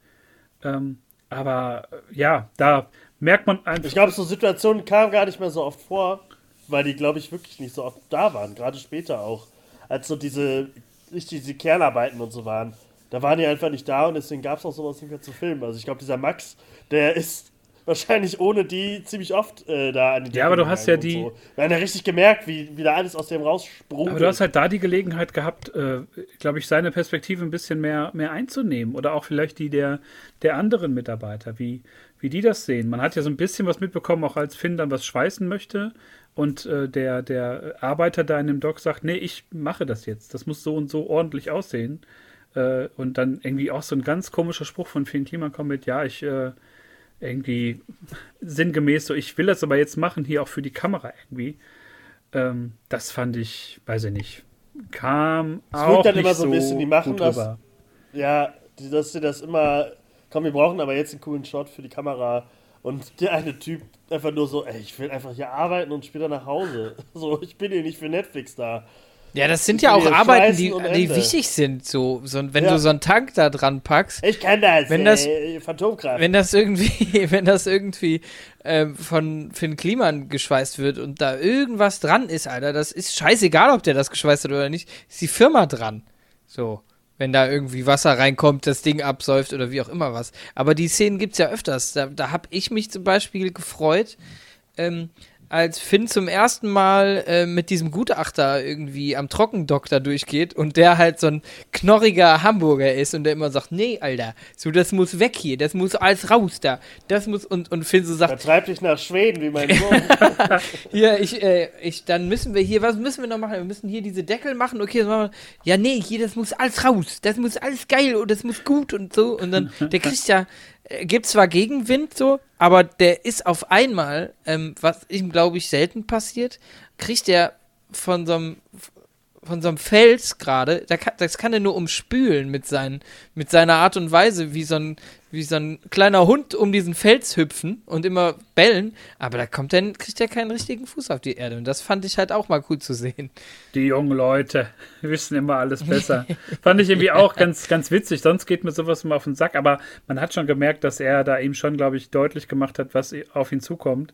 Ähm, aber äh, ja, da merkt man einfach. Ich glaube, so Situationen kamen gar nicht mehr so oft vor, weil die, glaube ich, wirklich nicht so oft da waren. Gerade später auch. Als so diese, diese Kernarbeiten und so waren. Da waren die einfach nicht da und deswegen gab es auch sowas nicht mehr zu filmen. Also ich glaube, dieser Max, der ist wahrscheinlich ohne die ziemlich oft äh, da an die Ja, aber du hast ja die. So. Wir haben ja richtig gemerkt, wie, wie da alles aus dem raussprung. Aber du hast halt da die Gelegenheit gehabt, äh, glaube ich, seine Perspektive ein bisschen mehr, mehr einzunehmen. Oder auch vielleicht die der, der anderen Mitarbeiter, wie, wie die das sehen. Man hat ja so ein bisschen was mitbekommen, auch als Finn dann was schweißen möchte. Und äh, der, der Arbeiter da in dem Dock sagt: Nee, ich mache das jetzt. Das muss so und so ordentlich aussehen. Äh, und dann irgendwie auch so ein ganz komischer Spruch von Finn Kliman kommt mit: Ja, ich äh, irgendwie sinngemäß so, ich will das aber jetzt machen, hier auch für die Kamera irgendwie. Ähm, das fand ich, weiß ich nicht, kam es auch dann immer so ein bisschen, die machen das. Rüber. Ja, dass sie das immer, komm, wir brauchen aber jetzt einen coolen Shot für die Kamera. Und der eine Typ einfach nur so, ey, ich will einfach hier arbeiten und später nach Hause. So, ich bin hier nicht für Netflix da. Ja, das sind ja auch Arbeiten, die, die wichtig sind. So, so wenn ja. du so einen Tank da dran packst. Ich kann das. Wenn das, äh, Phantomkraft. Wenn das irgendwie, wenn das irgendwie äh, von Finn Kliman geschweißt wird und da irgendwas dran ist, Alter, das ist scheißegal, ob der das geschweißt hat oder nicht. Ist die Firma dran. So. Wenn da irgendwie Wasser reinkommt, das Ding absäuft oder wie auch immer was. Aber die Szenen gibt's ja öfters. Da, da habe ich mich zum Beispiel gefreut. Ähm, als Finn zum ersten Mal äh, mit diesem Gutachter irgendwie am Trockendoktor durchgeht und der halt so ein knorriger Hamburger ist und der immer sagt, nee, Alter, so das muss weg hier, das muss alles raus da, das muss und und Finn so sagt, vertreib dich nach Schweden wie mein Sohn. ja, ich äh, ich dann müssen wir hier, was müssen wir noch machen? Wir müssen hier diese Deckel machen. Okay, machen wir. Ja, nee, hier das muss alles raus, das muss alles geil und das muss gut und so und dann der kriegt ja gibt zwar Gegenwind so, aber der ist auf einmal, ähm, was ihm glaube ich selten passiert, kriegt er von so einem von so einem Fels gerade, das kann er nur umspülen mit, seinen, mit seiner Art und Weise, wie so, ein, wie so ein kleiner Hund um diesen Fels hüpfen und immer bellen, aber da kommt er, kriegt er keinen richtigen Fuß auf die Erde und das fand ich halt auch mal cool zu sehen. Die jungen Leute wissen immer alles besser. fand ich irgendwie auch ganz, ganz witzig, sonst geht mir sowas immer auf den Sack, aber man hat schon gemerkt, dass er da ihm schon, glaube ich, deutlich gemacht hat, was auf ihn zukommt.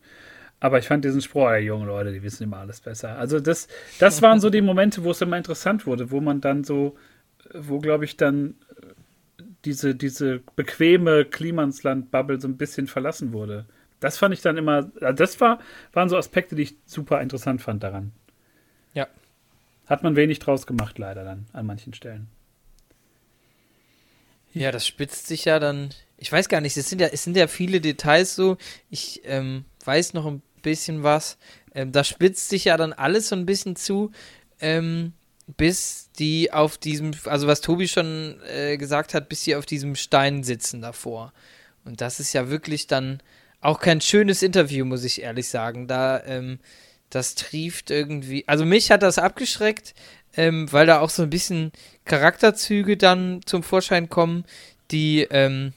Aber ich fand diesen Spruch, ey, junge Leute, die wissen immer alles besser. Also das, das waren so die Momente, wo es immer interessant wurde, wo man dann so, wo glaube ich dann diese, diese bequeme Klimansland-Bubble so ein bisschen verlassen wurde. Das fand ich dann immer, das war, waren so Aspekte, die ich super interessant fand daran. Ja. Hat man wenig draus gemacht, leider dann, an manchen Stellen. Ja, das spitzt sich ja dann. Ich weiß gar nicht, es sind ja, es sind ja viele Details so. Ich ähm, weiß noch ein bisschen was. Ähm, da spitzt sich ja dann alles so ein bisschen zu, ähm, bis die auf diesem, also was Tobi schon äh, gesagt hat, bis sie auf diesem Stein sitzen davor. Und das ist ja wirklich dann auch kein schönes Interview, muss ich ehrlich sagen. Da, ähm, das trieft irgendwie, also mich hat das abgeschreckt, ähm, weil da auch so ein bisschen Charakterzüge dann zum Vorschein kommen, die, ähm,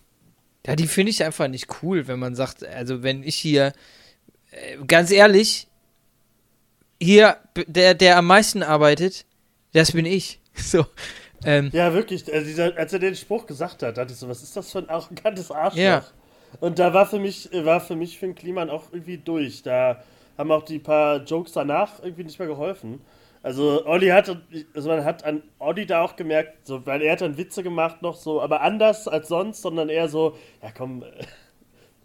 ja, die finde ich einfach nicht cool, wenn man sagt, also wenn ich hier äh, ganz ehrlich, hier, der, der am meisten arbeitet, das bin ich. So. Ähm, ja, wirklich. Also dieser, als er den Spruch gesagt hat, dachte ich so, was ist das für ein arrogantes Arschloch? Ja. Und da war für mich, war für mich Finn Kliman auch irgendwie durch. Da haben auch die paar Jokes danach irgendwie nicht mehr geholfen. Also Olli hat, also man hat an Olli da auch gemerkt, so, weil er hat dann Witze gemacht noch so, aber anders als sonst, sondern eher so, ja komm,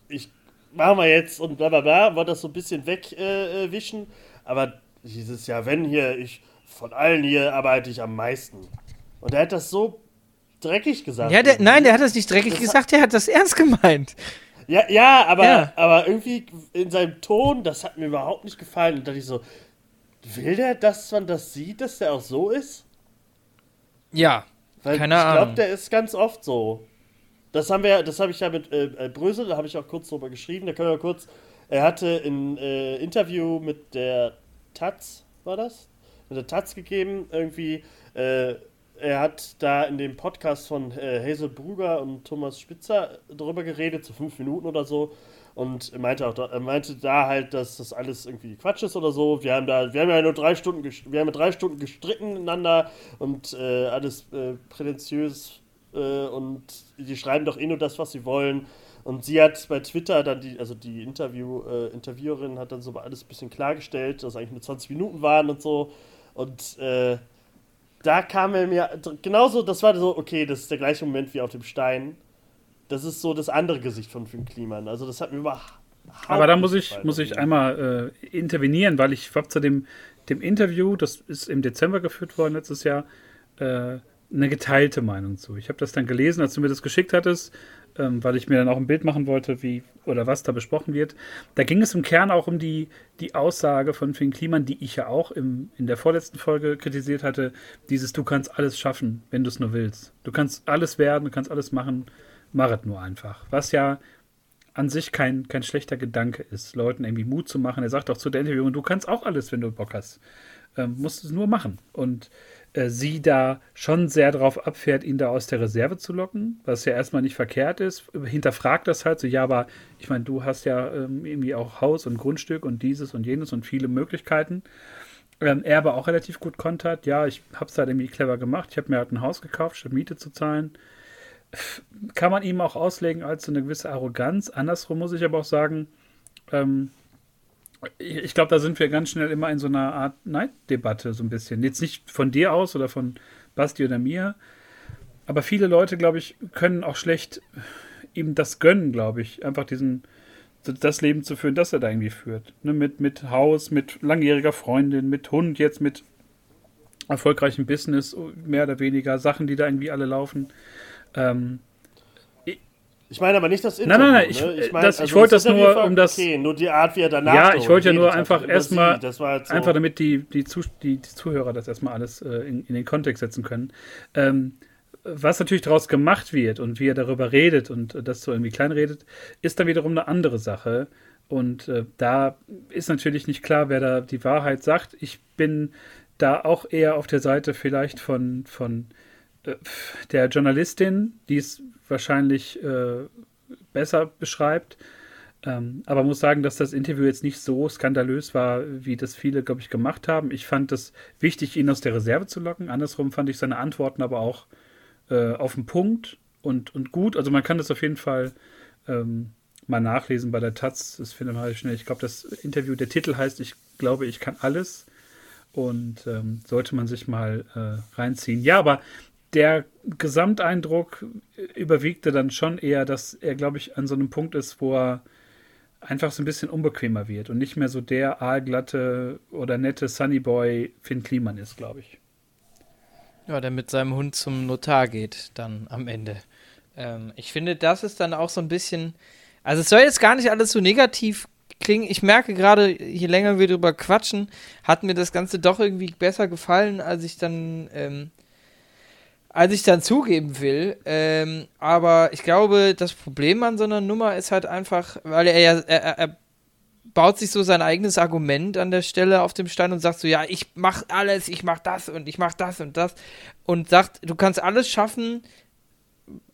ich machen wir jetzt und bla bla bla, wollte das so ein bisschen wegwischen. Äh, aber dieses Jahr, wenn hier, ich von allen hier arbeite ich am meisten. Und er hat das so dreckig gesagt. Ja, der, nein, der hat das nicht dreckig das gesagt, der hat das ernst gemeint. Ja, ja, aber, ja. aber irgendwie in seinem Ton, das hat mir überhaupt nicht gefallen. Und da dachte ich so, will der, dass man das sieht, dass der auch so ist? Ja, Weil keine ich Ahnung. Ich glaube, der ist ganz oft so. Das haben wir, das habe ich ja mit äh, äh, Brösel, da habe ich auch kurz drüber geschrieben. Da können wir kurz. Er hatte ein äh, Interview mit der Taz, war das? Der Taz gegeben, irgendwie. Äh, er hat da in dem Podcast von äh, Hazel Brugger und Thomas Spitzer darüber geredet, so fünf Minuten oder so. Und er meinte auch, er meinte da halt, dass das alles irgendwie Quatsch ist oder so. Wir haben da, wir haben ja nur drei Stunden, wir haben drei Stunden gestritten miteinander und äh, alles äh, prätentiös äh, und die schreiben doch eh nur das, was sie wollen. Und sie hat bei Twitter dann die, also die Interview, äh, Interviewerin hat dann so alles ein bisschen klargestellt, dass eigentlich nur 20 Minuten waren und so. Und äh, da kam er mir genauso, das war so, okay, das ist der gleiche Moment wie auf dem Stein. Das ist so das andere Gesicht von Finn Kliman. Also das hat mir überhaupt. Aber da muss ich, muss ich einmal äh, intervenieren, weil ich habe zu dem, dem Interview, das ist im Dezember geführt worden letztes Jahr, äh, eine geteilte Meinung zu. Ich habe das dann gelesen, als du mir das geschickt hattest, ähm, weil ich mir dann auch ein Bild machen wollte, wie oder was da besprochen wird. Da ging es im Kern auch um die, die Aussage von Finn Kliman, die ich ja auch im, in der vorletzten Folge kritisiert hatte: dieses Du kannst alles schaffen, wenn du es nur willst. Du kannst alles werden, du kannst alles machen, mach es nur einfach. Was ja an sich kein, kein schlechter Gedanke ist, Leuten irgendwie Mut zu machen. Er sagt auch zu der Interviewerin: Du kannst auch alles, wenn du Bock hast. Ähm, musst es nur machen. Und äh, sie da schon sehr darauf abfährt, ihn da aus der Reserve zu locken, was ja erstmal nicht verkehrt ist. Hinterfragt das halt so, ja, aber ich meine, du hast ja ähm, irgendwie auch Haus und Grundstück und dieses und jenes und viele Möglichkeiten. Ähm, er aber auch relativ gut kontert, ja, ich habe es halt irgendwie clever gemacht. Ich habe mir halt ein Haus gekauft, statt Miete zu zahlen. Kann man ihm auch auslegen als so eine gewisse Arroganz. Andersrum muss ich aber auch sagen, ähm, ich glaube, da sind wir ganz schnell immer in so einer Art Neiddebatte, so ein bisschen. Jetzt nicht von dir aus oder von Basti oder mir, aber viele Leute, glaube ich, können auch schlecht ihm das gönnen, glaube ich, einfach diesen, das Leben zu führen, das er da irgendwie führt. Ne? Mit, mit Haus, mit langjähriger Freundin, mit Hund, jetzt mit erfolgreichem Business, mehr oder weniger, Sachen, die da irgendwie alle laufen. Ähm, ich meine aber nicht das Interview. Nein, nein, nein. Ich, ne? ich, mein, das, ich wollte das nur, um das. Okay, nur die Art, wie er danach. Ja, ich wollte ja nur einfach erstmal. Halt so. Einfach damit die, die, Zuh die, die, Zuhörer das erstmal alles äh, in, in, den Kontext setzen können. Ähm, was natürlich daraus gemacht wird und wie er darüber redet und äh, das so irgendwie kleinredet, ist dann wiederum eine andere Sache. Und äh, da ist natürlich nicht klar, wer da die Wahrheit sagt. Ich bin da auch eher auf der Seite vielleicht von, von äh, der Journalistin, die es wahrscheinlich äh, besser beschreibt. Ähm, aber muss sagen, dass das Interview jetzt nicht so skandalös war, wie das viele, glaube ich, gemacht haben. Ich fand es wichtig, ihn aus der Reserve zu locken. Andersrum fand ich seine Antworten aber auch äh, auf den Punkt und, und gut. Also man kann das auf jeden Fall ähm, mal nachlesen bei der Taz. Das findet man halt schnell. Ich glaube, das Interview, der Titel heißt, ich glaube, ich kann alles. Und ähm, sollte man sich mal äh, reinziehen. Ja, aber der Gesamteindruck überwiegte dann schon eher, dass er, glaube ich, an so einem Punkt ist, wo er einfach so ein bisschen unbequemer wird und nicht mehr so der aalglatte oder nette Sunnyboy Finn Kliman ist, glaube ich. Ja, der mit seinem Hund zum Notar geht dann am Ende. Ähm, ich finde, das ist dann auch so ein bisschen. Also, es soll jetzt gar nicht alles so negativ klingen. Ich merke gerade, je länger wir drüber quatschen, hat mir das Ganze doch irgendwie besser gefallen, als ich dann. Ähm, als ich dann zugeben will. Ähm, aber ich glaube, das Problem an so einer Nummer ist halt einfach, weil er ja, er, er, baut sich so sein eigenes Argument an der Stelle auf dem Stein und sagt so, ja, ich mach alles, ich mach das und ich mach das und das und sagt, du kannst alles schaffen,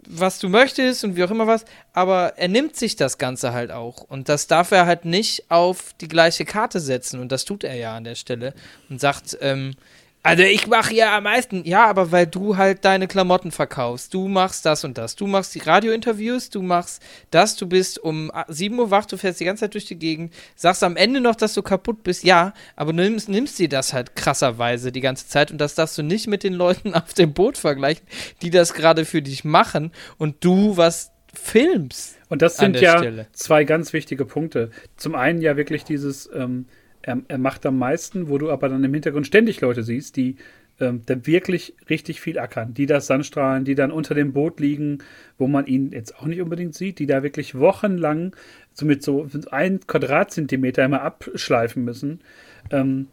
was du möchtest und wie auch immer was, aber er nimmt sich das Ganze halt auch und das darf er halt nicht auf die gleiche Karte setzen und das tut er ja an der Stelle und sagt, ähm, also ich mache ja am meisten, ja, aber weil du halt deine Klamotten verkaufst. Du machst das und das. Du machst die Radiointerviews, du machst das, du bist um 7 Uhr wach, du fährst die ganze Zeit durch die Gegend, sagst am Ende noch, dass du kaputt bist, ja, aber nimmst, nimmst dir das halt krasserweise die ganze Zeit und das darfst du nicht mit den Leuten auf dem Boot vergleichen, die das gerade für dich machen und du was filmst. Und das sind ja Stelle. zwei ganz wichtige Punkte. Zum einen ja wirklich dieses, ähm, er, er, macht am meisten, wo du aber dann im Hintergrund ständig Leute siehst, die ähm, der wirklich richtig viel ackern, die das Sandstrahlen, die dann unter dem Boot liegen, wo man ihn jetzt auch nicht unbedingt sieht, die da wirklich wochenlang so mit so ein Quadratzentimeter immer abschleifen müssen. Ähm,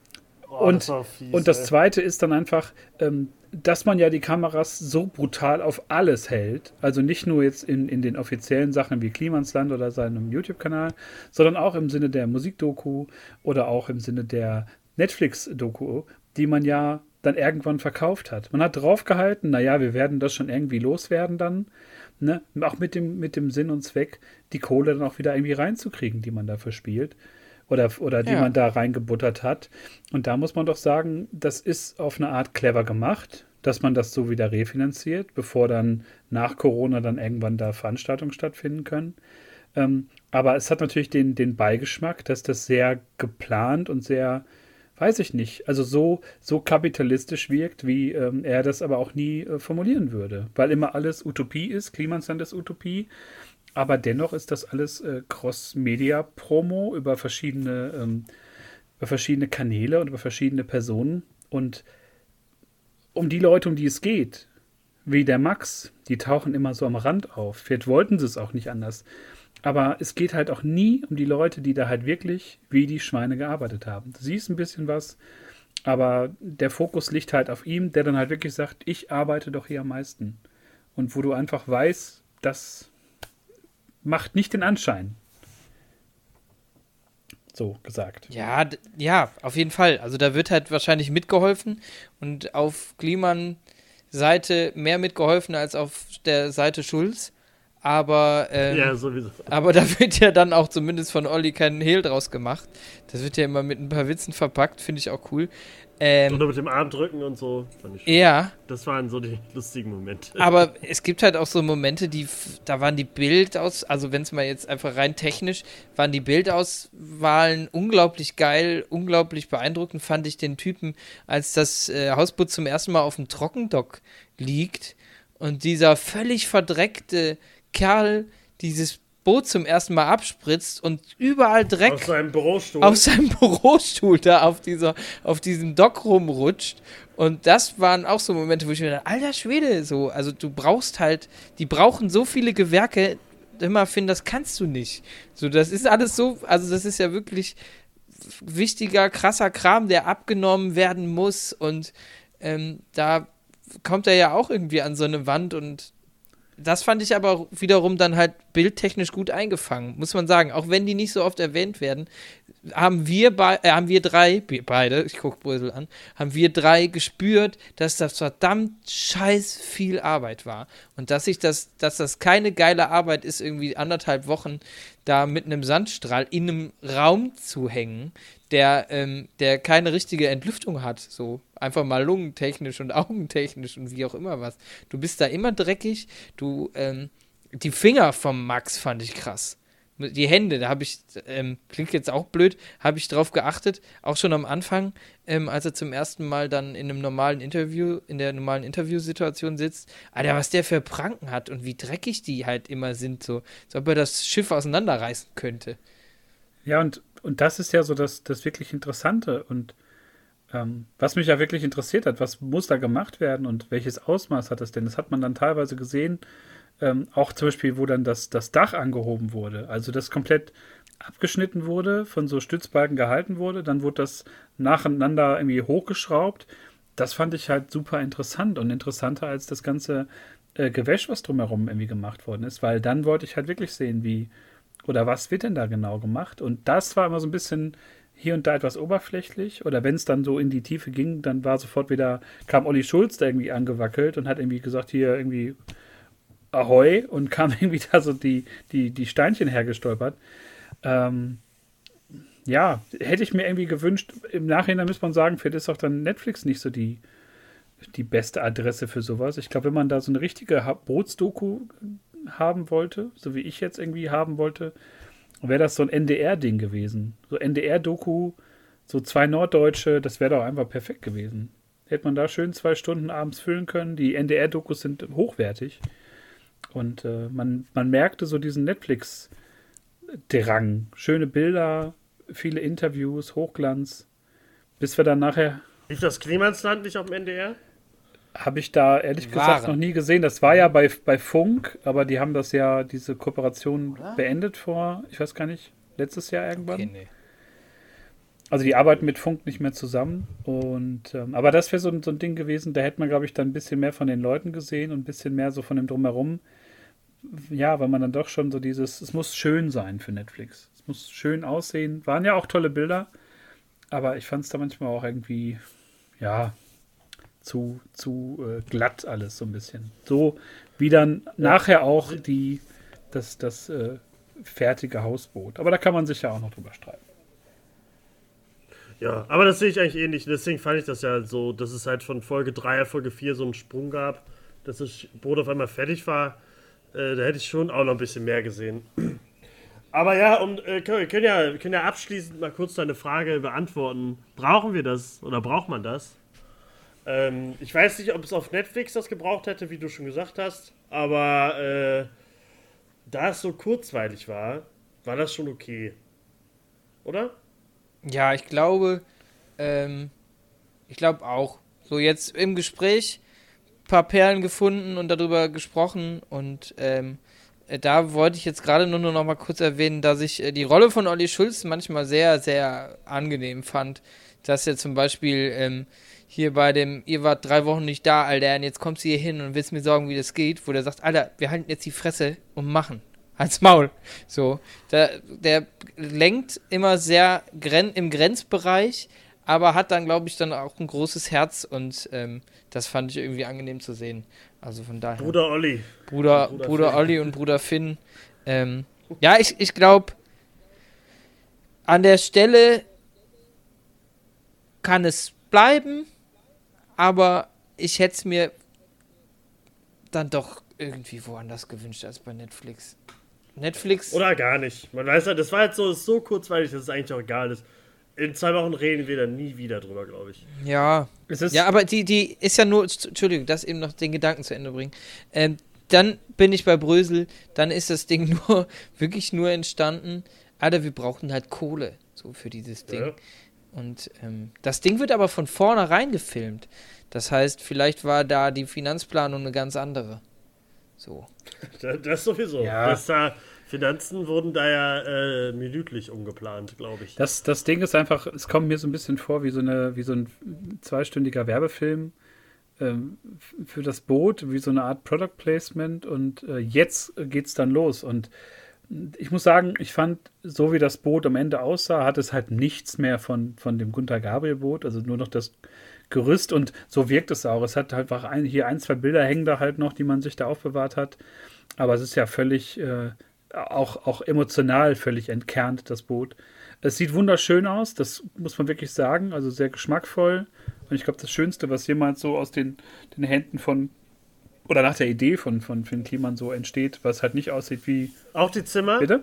oh, und, das fies, und das ey. Zweite ist dann einfach, ähm, dass man ja die Kameras so brutal auf alles hält, also nicht nur jetzt in, in den offiziellen Sachen wie Klimansland oder seinem YouTube-Kanal, sondern auch im Sinne der Musikdoku oder auch im Sinne der Netflix-Doku, die man ja dann irgendwann verkauft hat. Man hat draufgehalten, naja, wir werden das schon irgendwie loswerden dann, ne? auch mit dem, mit dem Sinn und Zweck, die Kohle dann auch wieder irgendwie reinzukriegen, die man dafür spielt oder, oder die ja. man da reingebuttert hat. Und da muss man doch sagen, das ist auf eine Art clever gemacht, dass man das so wieder refinanziert, bevor dann nach Corona dann irgendwann da Veranstaltungen stattfinden können. Ähm, aber es hat natürlich den, den Beigeschmack, dass das sehr geplant und sehr, weiß ich nicht, also so, so kapitalistisch wirkt, wie ähm, er das aber auch nie äh, formulieren würde. Weil immer alles Utopie ist, Klimansland ist Utopie. Aber dennoch ist das alles äh, Cross-Media-Promo über verschiedene, ähm, über verschiedene Kanäle und über verschiedene Personen. Und um die Leute, um die es geht, wie der Max, die tauchen immer so am Rand auf. Vielleicht wollten sie es auch nicht anders. Aber es geht halt auch nie um die Leute, die da halt wirklich wie die Schweine gearbeitet haben. Du siehst ein bisschen was, aber der Fokus liegt halt auf ihm, der dann halt wirklich sagt, ich arbeite doch hier am meisten. Und wo du einfach weißt, dass macht nicht den Anschein. So gesagt. Ja, ja, auf jeden Fall. Also da wird halt wahrscheinlich mitgeholfen und auf Kliman Seite mehr mitgeholfen als auf der Seite Schulz. Aber, ähm, ja, sowieso. aber da wird ja dann auch zumindest von Olli kein Hehl draus gemacht. Das wird ja immer mit ein paar Witzen verpackt, finde ich auch cool. Ähm, Oder mit dem Arm drücken und so. ja. Das waren so die lustigen Momente. Aber es gibt halt auch so Momente, die, da waren die Bild aus, also wenn es mal jetzt einfach rein technisch, waren die Bildauswahlen unglaublich geil, unglaublich beeindruckend, fand ich den Typen, als das äh, Hausboot zum ersten Mal auf dem Trockendock liegt und dieser völlig verdreckte Kerl dieses Boot zum ersten Mal abspritzt und überall Dreck auf seinem Bürostuhl, auf seinem Bürostuhl da auf, dieser, auf diesem Dock rumrutscht. Und das waren auch so Momente, wo ich mir dachte, alter Schwede, so, also du brauchst halt, die brauchen so viele Gewerke, immer finden, das kannst du nicht. So, das ist alles so, also das ist ja wirklich wichtiger, krasser Kram, der abgenommen werden muss und ähm, da kommt er ja auch irgendwie an so eine Wand und das fand ich aber wiederum dann halt bildtechnisch gut eingefangen, muss man sagen. Auch wenn die nicht so oft erwähnt werden, haben wir, äh, haben wir drei, beide, ich gucke Brösel an, haben wir drei gespürt, dass das verdammt scheiß viel Arbeit war. Und dass ich das, dass das keine geile Arbeit ist, irgendwie anderthalb Wochen da mit einem Sandstrahl in einem Raum zu hängen, der, ähm, der keine richtige Entlüftung hat. So einfach mal lungentechnisch und augentechnisch und wie auch immer was. Du bist da immer dreckig. Du, ähm, die Finger vom Max fand ich krass. Die Hände, da habe ich, ähm, klingt jetzt auch blöd, habe ich drauf geachtet, auch schon am Anfang, ähm, als er zum ersten Mal dann in einem normalen Interview, in der normalen Interviewsituation sitzt, Alter, was der für Pranken hat und wie dreckig die halt immer sind, so, als ob er das Schiff auseinanderreißen könnte. Ja, und und das ist ja so das, das wirklich Interessante und ähm, was mich ja wirklich interessiert hat, was muss da gemacht werden und welches Ausmaß hat das denn? Das hat man dann teilweise gesehen, ähm, auch zum Beispiel, wo dann das, das Dach angehoben wurde, also das komplett abgeschnitten wurde, von so Stützbalken gehalten wurde, dann wurde das nacheinander irgendwie hochgeschraubt. Das fand ich halt super interessant und interessanter als das ganze äh, Gewäsch, was drumherum irgendwie gemacht worden ist, weil dann wollte ich halt wirklich sehen, wie, oder was wird denn da genau gemacht? Und das war immer so ein bisschen hier und da etwas oberflächlich. Oder wenn es dann so in die Tiefe ging, dann war sofort wieder, kam Olli Schulz da irgendwie angewackelt und hat irgendwie gesagt, hier irgendwie Ahoi und kam irgendwie da so die, die, die Steinchen hergestolpert. Ähm, ja, hätte ich mir irgendwie gewünscht, im Nachhinein muss man sagen, vielleicht ist auch dann Netflix nicht so die, die beste Adresse für sowas. Ich glaube, wenn man da so eine richtige Bootsdoku haben wollte, so wie ich jetzt irgendwie haben wollte, wäre das so ein NDR-Ding gewesen. So NDR-Doku, so zwei Norddeutsche, das wäre doch einfach perfekt gewesen. Hätte man da schön zwei Stunden abends füllen können. Die NDR-Dokus sind hochwertig. Und äh, man, man merkte so diesen Netflix-Drang. Schöne Bilder, viele Interviews, Hochglanz. Bis wir dann nachher Lief das Klimansland nicht auf dem NDR? Habe ich da ehrlich Waren. gesagt noch nie gesehen. Das war ja bei, bei Funk, aber die haben das ja, diese Kooperation beendet vor, ich weiß gar nicht, letztes Jahr irgendwann. Okay, nee. Also die arbeiten mit Funk nicht mehr zusammen. Und ähm, aber das wäre so, ein- so ein Ding gewesen, da hätte man, glaube ich, dann ein bisschen mehr von den Leuten gesehen und ein bisschen mehr so von dem drumherum. Ja, weil man dann doch schon so dieses, es muss schön sein für Netflix. Es muss schön aussehen. Waren ja auch tolle Bilder, aber ich fand es da manchmal auch irgendwie, ja, zu, zu äh, glatt alles so ein bisschen. So wie dann nachher auch die, das, das äh, fertige Hausboot. Aber da kann man sich ja auch noch drüber streiten. Ja, aber das sehe ich eigentlich ähnlich. Deswegen fand ich das ja so, dass es halt von Folge 3 auf Folge 4 so einen Sprung gab, dass das Boot auf einmal fertig war. Äh, da hätte ich schon auch noch ein bisschen mehr gesehen. Aber ja, und äh, können, wir können ja, wir können ja abschließend mal kurz deine Frage beantworten. Brauchen wir das oder braucht man das? Ähm, ich weiß nicht, ob es auf Netflix das gebraucht hätte, wie du schon gesagt hast, aber äh, da es so kurzweilig war, war das schon okay. Oder? Ja, ich glaube, ähm, ich glaube auch. So jetzt im Gespräch paar Perlen gefunden und darüber gesprochen und ähm, äh, da wollte ich jetzt gerade nur noch mal kurz erwähnen, dass ich äh, die Rolle von Olli Schulz manchmal sehr, sehr angenehm fand. Dass er zum Beispiel ähm, hier bei dem, ihr wart drei Wochen nicht da, Alter, und jetzt kommst du hier hin und willst mir sagen, wie das geht, wo der sagt, Alter, wir halten jetzt die Fresse und machen. Als Maul. So. Der, der lenkt immer sehr gren im Grenzbereich, aber hat dann, glaube ich, dann auch ein großes Herz und ähm, das fand ich irgendwie angenehm zu sehen. Also von daher. Bruder Olli. Bruder, Bruder Bruder. Olli und Bruder Finn. Ähm, ja, ich, ich glaube, an der Stelle kann es bleiben, aber ich hätte es mir dann doch irgendwie woanders gewünscht als bei Netflix. Netflix. Oder gar nicht. Man weiß halt, das war halt so, so kurzweilig, dass es eigentlich auch egal ist. In zwei Wochen reden wir dann nie wieder drüber, glaube ich. ja. Es ist Ja, aber die, die ist ja nur, Entschuldigung, das eben noch den Gedanken zu Ende bringen. Ähm, dann bin ich bei Brösel, dann ist das Ding nur, wirklich nur entstanden. Alter, wir brauchten halt Kohle, so für dieses Ding. Ja. Und ähm, das Ding wird aber von vornherein gefilmt. Das heißt, vielleicht war da die Finanzplanung eine ganz andere. So. Das, das sowieso. Ja. Das da, Finanzen wurden da ja äh, minütlich umgeplant, glaube ich. Das, das Ding ist einfach, es kommt mir so ein bisschen vor wie so, eine, wie so ein zweistündiger Werbefilm ähm, für das Boot, wie so eine Art Product Placement und äh, jetzt geht's dann los. Und ich muss sagen, ich fand, so wie das Boot am Ende aussah, hat es halt nichts mehr von, von dem Gunther Gabriel Boot, also nur noch das Gerüst und so wirkt es auch. Es hat halt einfach ein, hier ein, zwei Bilder hängen da halt noch, die man sich da aufbewahrt hat. Aber es ist ja völlig, äh, auch, auch emotional völlig entkernt, das Boot. Es sieht wunderschön aus, das muss man wirklich sagen, also sehr geschmackvoll. Und ich glaube, das Schönste, was jemals so aus den, den Händen von, oder nach der Idee von, von Finn Kliman so entsteht, was halt nicht aussieht wie. Auch die Zimmer? Bitte?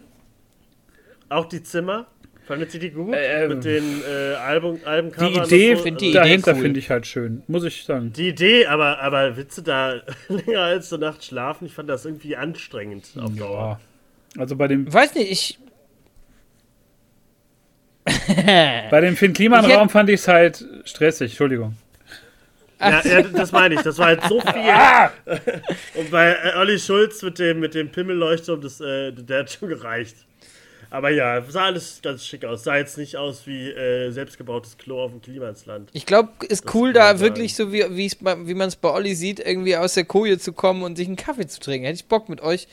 Auch die Zimmer? Fandet ihr die gut? Ähm, Mit den äh, Album, Albencovern Die Idee, so? find die dahinter cool. finde ich halt schön, muss ich sagen. Die Idee, aber, aber Witze da länger als eine Nacht schlafen, ich fand das irgendwie anstrengend auf Dauer. Ja. Also bei dem, Weiß nicht, ich. bei dem Finn Kliman Ich hätt- fand ich es halt stressig, Entschuldigung. Ja, ja, das meine ich. Das war halt so viel. Ah! Und bei äh, Olli Schulz mit dem, mit dem Pimmelleuchtturm, das, äh, der hat schon gereicht. Aber ja, sah alles ganz schick aus. Sah jetzt nicht aus wie äh, selbstgebautes Klo auf dem Klimansland. Ich glaube, ist Das cool, da wirklich so wie, wie man es bei Olli sieht, irgendwie aus der Koje zu kommen und sich einen Kaffee zu trinken. Hätte ich Bock mit euch,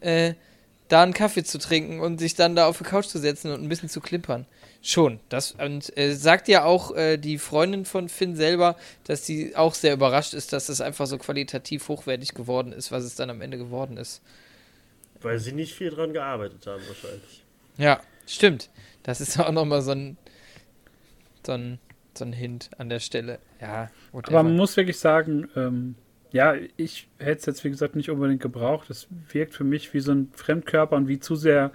äh, da einen Kaffee zu trinken und sich dann da auf die Couch zu setzen und ein bisschen zu klimpern. Schon. Das, und äh, sagt ja auch äh, die Freundin von Finn selber, dass sie auch sehr überrascht ist, dass es einfach so qualitativ hochwertig geworden ist, was es dann am Ende geworden ist. Weil sie nicht viel dran gearbeitet haben, wahrscheinlich. Ja, stimmt. Das ist auch nochmal so ein, so ein, so ein Hint an der Stelle. Ja, whatever. Aber man muss wirklich sagen, ähm, ja, ich hätte es jetzt, wie gesagt, nicht unbedingt gebraucht. Es wirkt für mich wie so ein Fremdkörper und wie zu sehr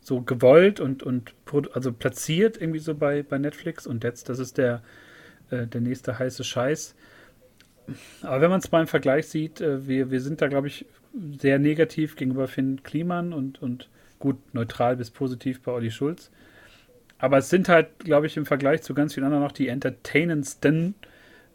so gewollt und, und also platziert irgendwie so bei, bei Netflix. Und jetzt, das ist der, äh, der nächste heiße Scheiß. Aber wenn man es mal im Vergleich sieht, äh, wir, wir sind da, glaube ich, sehr negativ gegenüber Finn Kliman und, und gut neutral bis positiv bei Olli Schulz. Aber es sind halt, glaube ich, im Vergleich zu ganz vielen anderen noch die entertainendsten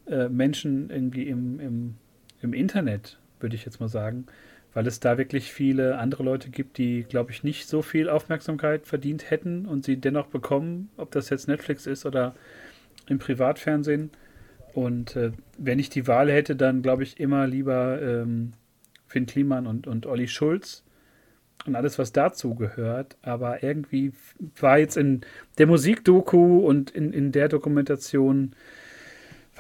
äh, Menschen irgendwie im, im, im Internet, würde ich jetzt mal sagen. Weil es da wirklich viele andere Leute gibt, die, glaube ich, nicht so viel Aufmerksamkeit verdient hätten und sie dennoch bekommen, ob das jetzt Netflix ist oder im Privatfernsehen. Und äh, wenn ich die Wahl hätte, dann glaube ich immer lieber ähm, Finn Kliman und, und Olli Schulz und alles, was dazu gehört. Aber irgendwie war jetzt in der Musikdoku und in, in der Dokumentation,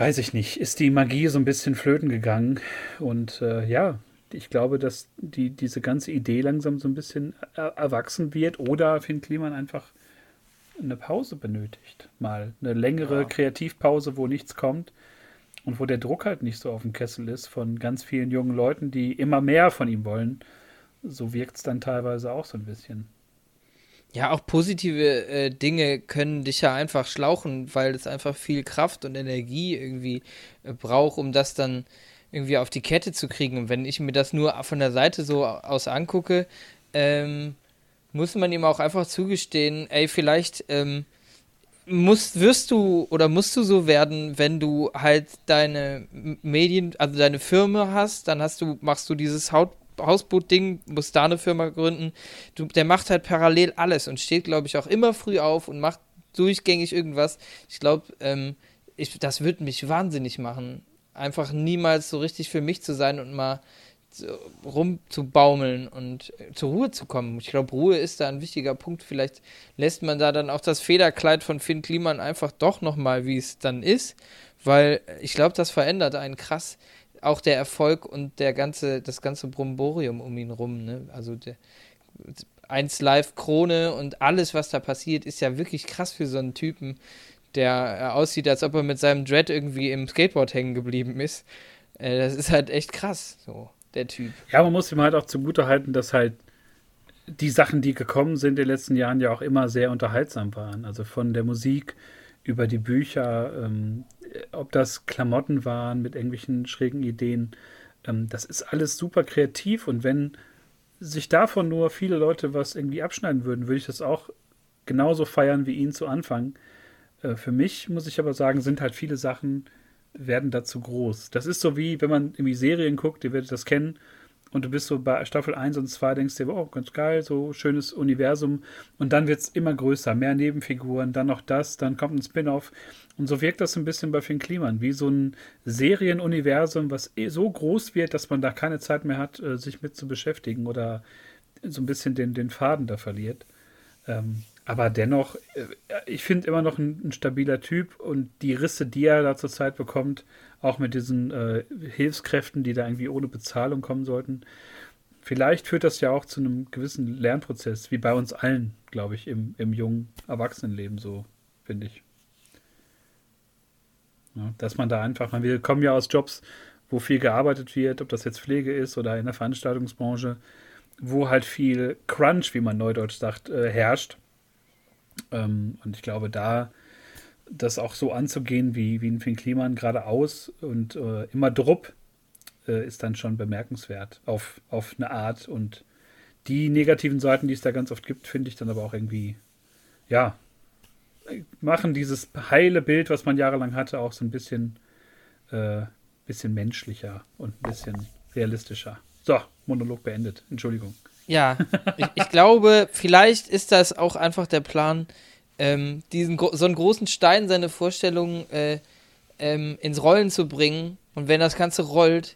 weiß ich nicht, ist die Magie so ein bisschen flöten gegangen. Und äh, ja, ich glaube, dass die, diese ganze Idee langsam so ein bisschen er erwachsen wird oder Finn Kliman einfach eine Pause benötigt. Mal eine längere ja. Kreativpause, wo nichts kommt und wo der Druck halt nicht so auf dem Kessel ist von ganz vielen jungen Leuten, die immer mehr von ihm wollen so wirkt es dann teilweise auch so ein bisschen. Ja, auch positive äh, Dinge können dich ja einfach schlauchen, weil es einfach viel Kraft und Energie irgendwie äh, braucht, um das dann irgendwie auf die Kette zu kriegen. Und wenn ich mir das nur von der Seite so aus angucke, ähm, muss man ihm auch einfach zugestehen, ey, vielleicht ähm, musst, wirst du oder musst du so werden, wenn du halt deine Medien, also deine Firma hast, dann hast du, machst du dieses Haut Hausboot-Ding, muss da eine Firma gründen. Du, der macht halt parallel alles und steht, glaube ich, auch immer früh auf und macht durchgängig irgendwas. Ich glaube, ähm, das würde mich wahnsinnig machen, einfach niemals so richtig für mich zu sein und mal rumzubaumeln und äh, zur Ruhe zu kommen. Ich glaube, Ruhe ist da ein wichtiger Punkt. Vielleicht lässt man da dann auch das Federkleid von Finn Kliman einfach doch nochmal, wie es dann ist, weil ich glaube, das verändert einen krass auch der Erfolg und der ganze, das ganze Bromborium um ihn rum, ne? Also der 1 Live Krone und alles, was da passiert, ist ja wirklich krass für so einen Typen, der äh, aussieht, als ob er mit seinem Dread irgendwie im Skateboard hängen geblieben ist. Äh, das ist halt echt krass, so, der Typ. Ja, man muss ihm halt auch zugute halten, dass halt die Sachen, die gekommen sind in den letzten Jahren, ja auch immer sehr unterhaltsam waren. Also von der Musik über die Bücher, ähm, ob das Klamotten waren mit irgendwelchen schrägen Ideen. Ähm, das ist alles super kreativ und wenn sich davon nur viele Leute was irgendwie abschneiden würden, würde ich das auch genauso feiern wie ihn zu Anfang. Äh, für mich, muss ich aber sagen, sind halt viele Sachen, werden dazu groß. Das ist so wie, wenn man irgendwie Serien guckt, ihr werdet das kennen, und du bist so bei Staffel 1 und 2, denkst dir, oh, ganz geil, so schönes Universum. Und dann wird es immer größer, mehr Nebenfiguren, dann noch das, dann kommt ein Spin-off. Und so wirkt das ein bisschen bei Finn Kliman, wie so ein Serienuniversum, was eh so groß wird, dass man da keine Zeit mehr hat, äh, sich mit zu beschäftigen oder so ein bisschen den, den Faden da verliert. Ähm, aber dennoch, äh, ich finde immer noch ein, ein, stabiler Typ und die Risse, die er da zurzeit bekommt, auch mit diesen äh, Hilfskräften, die da irgendwie ohne Bezahlung kommen sollten. Vielleicht führt das ja auch zu einem gewissen Lernprozess, wie bei uns allen, glaube ich, im, im jungen Erwachsenenleben so, finde ich. Ja, dass man da einfach, wir kommen ja aus Jobs, wo viel gearbeitet wird, ob das jetzt Pflege ist oder in der Veranstaltungsbranche, wo halt viel Crunch, wie man neudeutsch sagt, äh, herrscht. Ähm, und ich glaube, da das auch so anzugehen wie, wie ein Finn Kliman geradeaus und äh, immer drupp, äh, ist dann schon bemerkenswert auf, auf eine Art. Und die negativen Seiten, die es da ganz oft gibt, finde ich dann aber auch irgendwie, ja, machen dieses heile Bild, was man jahrelang hatte, auch so ein bisschen, äh, bisschen menschlicher und ein bisschen realistischer. So, Monolog beendet. Entschuldigung. Ja, ich, ich glaube, vielleicht ist das auch einfach der Plan, ähm, diesen so einen großen Stein, seine Vorstellungen äh, ähm, ins Rollen zu bringen. Und wenn das Ganze rollt,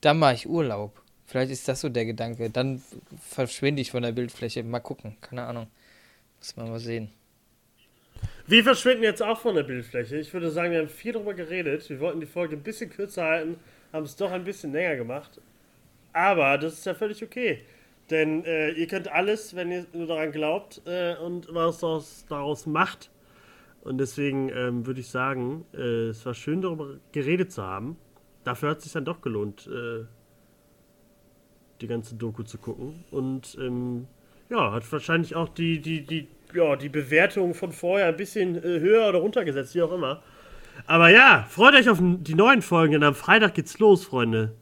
dann mache ich Urlaub. Vielleicht ist das so der Gedanke. Dann verschwinde ich von der Bildfläche. Mal gucken. Keine Ahnung. Muss man mal sehen. Wir verschwinden jetzt auch von der Bildfläche. Ich würde sagen, wir haben viel darüber geredet. Wir wollten die Folge ein bisschen kürzer halten, haben es doch ein bisschen länger gemacht. Aber das ist ja völlig okay. Denn äh, ihr könnt alles, wenn ihr nur daran glaubt äh, und was daraus, daraus macht. Und deswegen ähm, würde ich sagen, äh, es war schön darüber geredet zu haben. Dafür hat es sich dann doch gelohnt, äh, die ganze Doku zu gucken. Und ähm, ja, hat wahrscheinlich auch die, die, die, ja, die Bewertung von vorher ein bisschen äh, höher oder runtergesetzt, wie auch immer. Aber ja, freut euch auf die neuen Folgen, denn am Freitag geht's los, Freunde.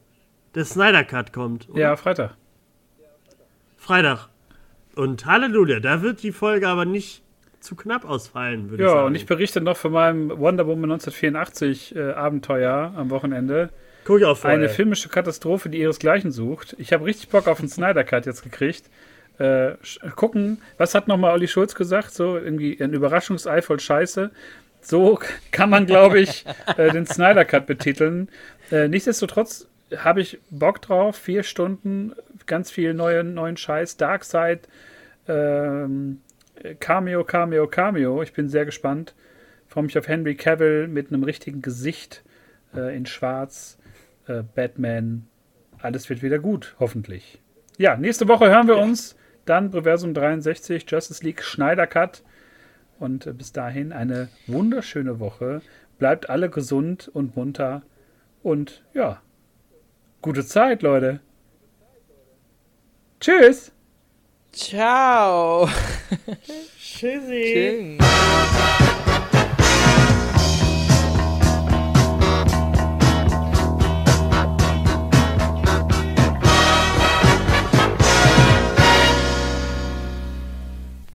Der Snyder Cut kommt. Oder? Ja, Freitag. Freitag. Und Halleluja, da wird die Folge aber nicht zu knapp ausfallen, würde Ja, ich sagen. und ich berichte noch von meinem Wonder Woman 1984 äh, Abenteuer am Wochenende. Guck ich auch vorher. Eine filmische Katastrophe, die ihresgleichen sucht. Ich habe richtig Bock auf einen Snyder Cut jetzt gekriegt. Äh, gucken, was hat nochmal Olli Schulz gesagt? So irgendwie ein Überraschungsei voll Scheiße. So kann man, glaube ich, äh, den Snyder Cut betiteln. Äh, nichtsdestotrotz habe ich Bock drauf. Vier Stunden, ganz viel neuen, neuen Scheiß. Darkseid, ähm, Cameo, Cameo, Cameo. Ich bin sehr gespannt. Freue mich auf Henry Cavill mit einem richtigen Gesicht äh, in Schwarz. Äh, Batman. Alles wird wieder gut, hoffentlich. Ja, nächste Woche hören wir uns. Dann Reversum 63, Justice League Schneider Cut. Und äh, bis dahin eine wunderschöne Woche. Bleibt alle gesund und munter. Und ja, gute Zeit, Leute. Tschüss. Ciao. Tschüssi. Tschüss.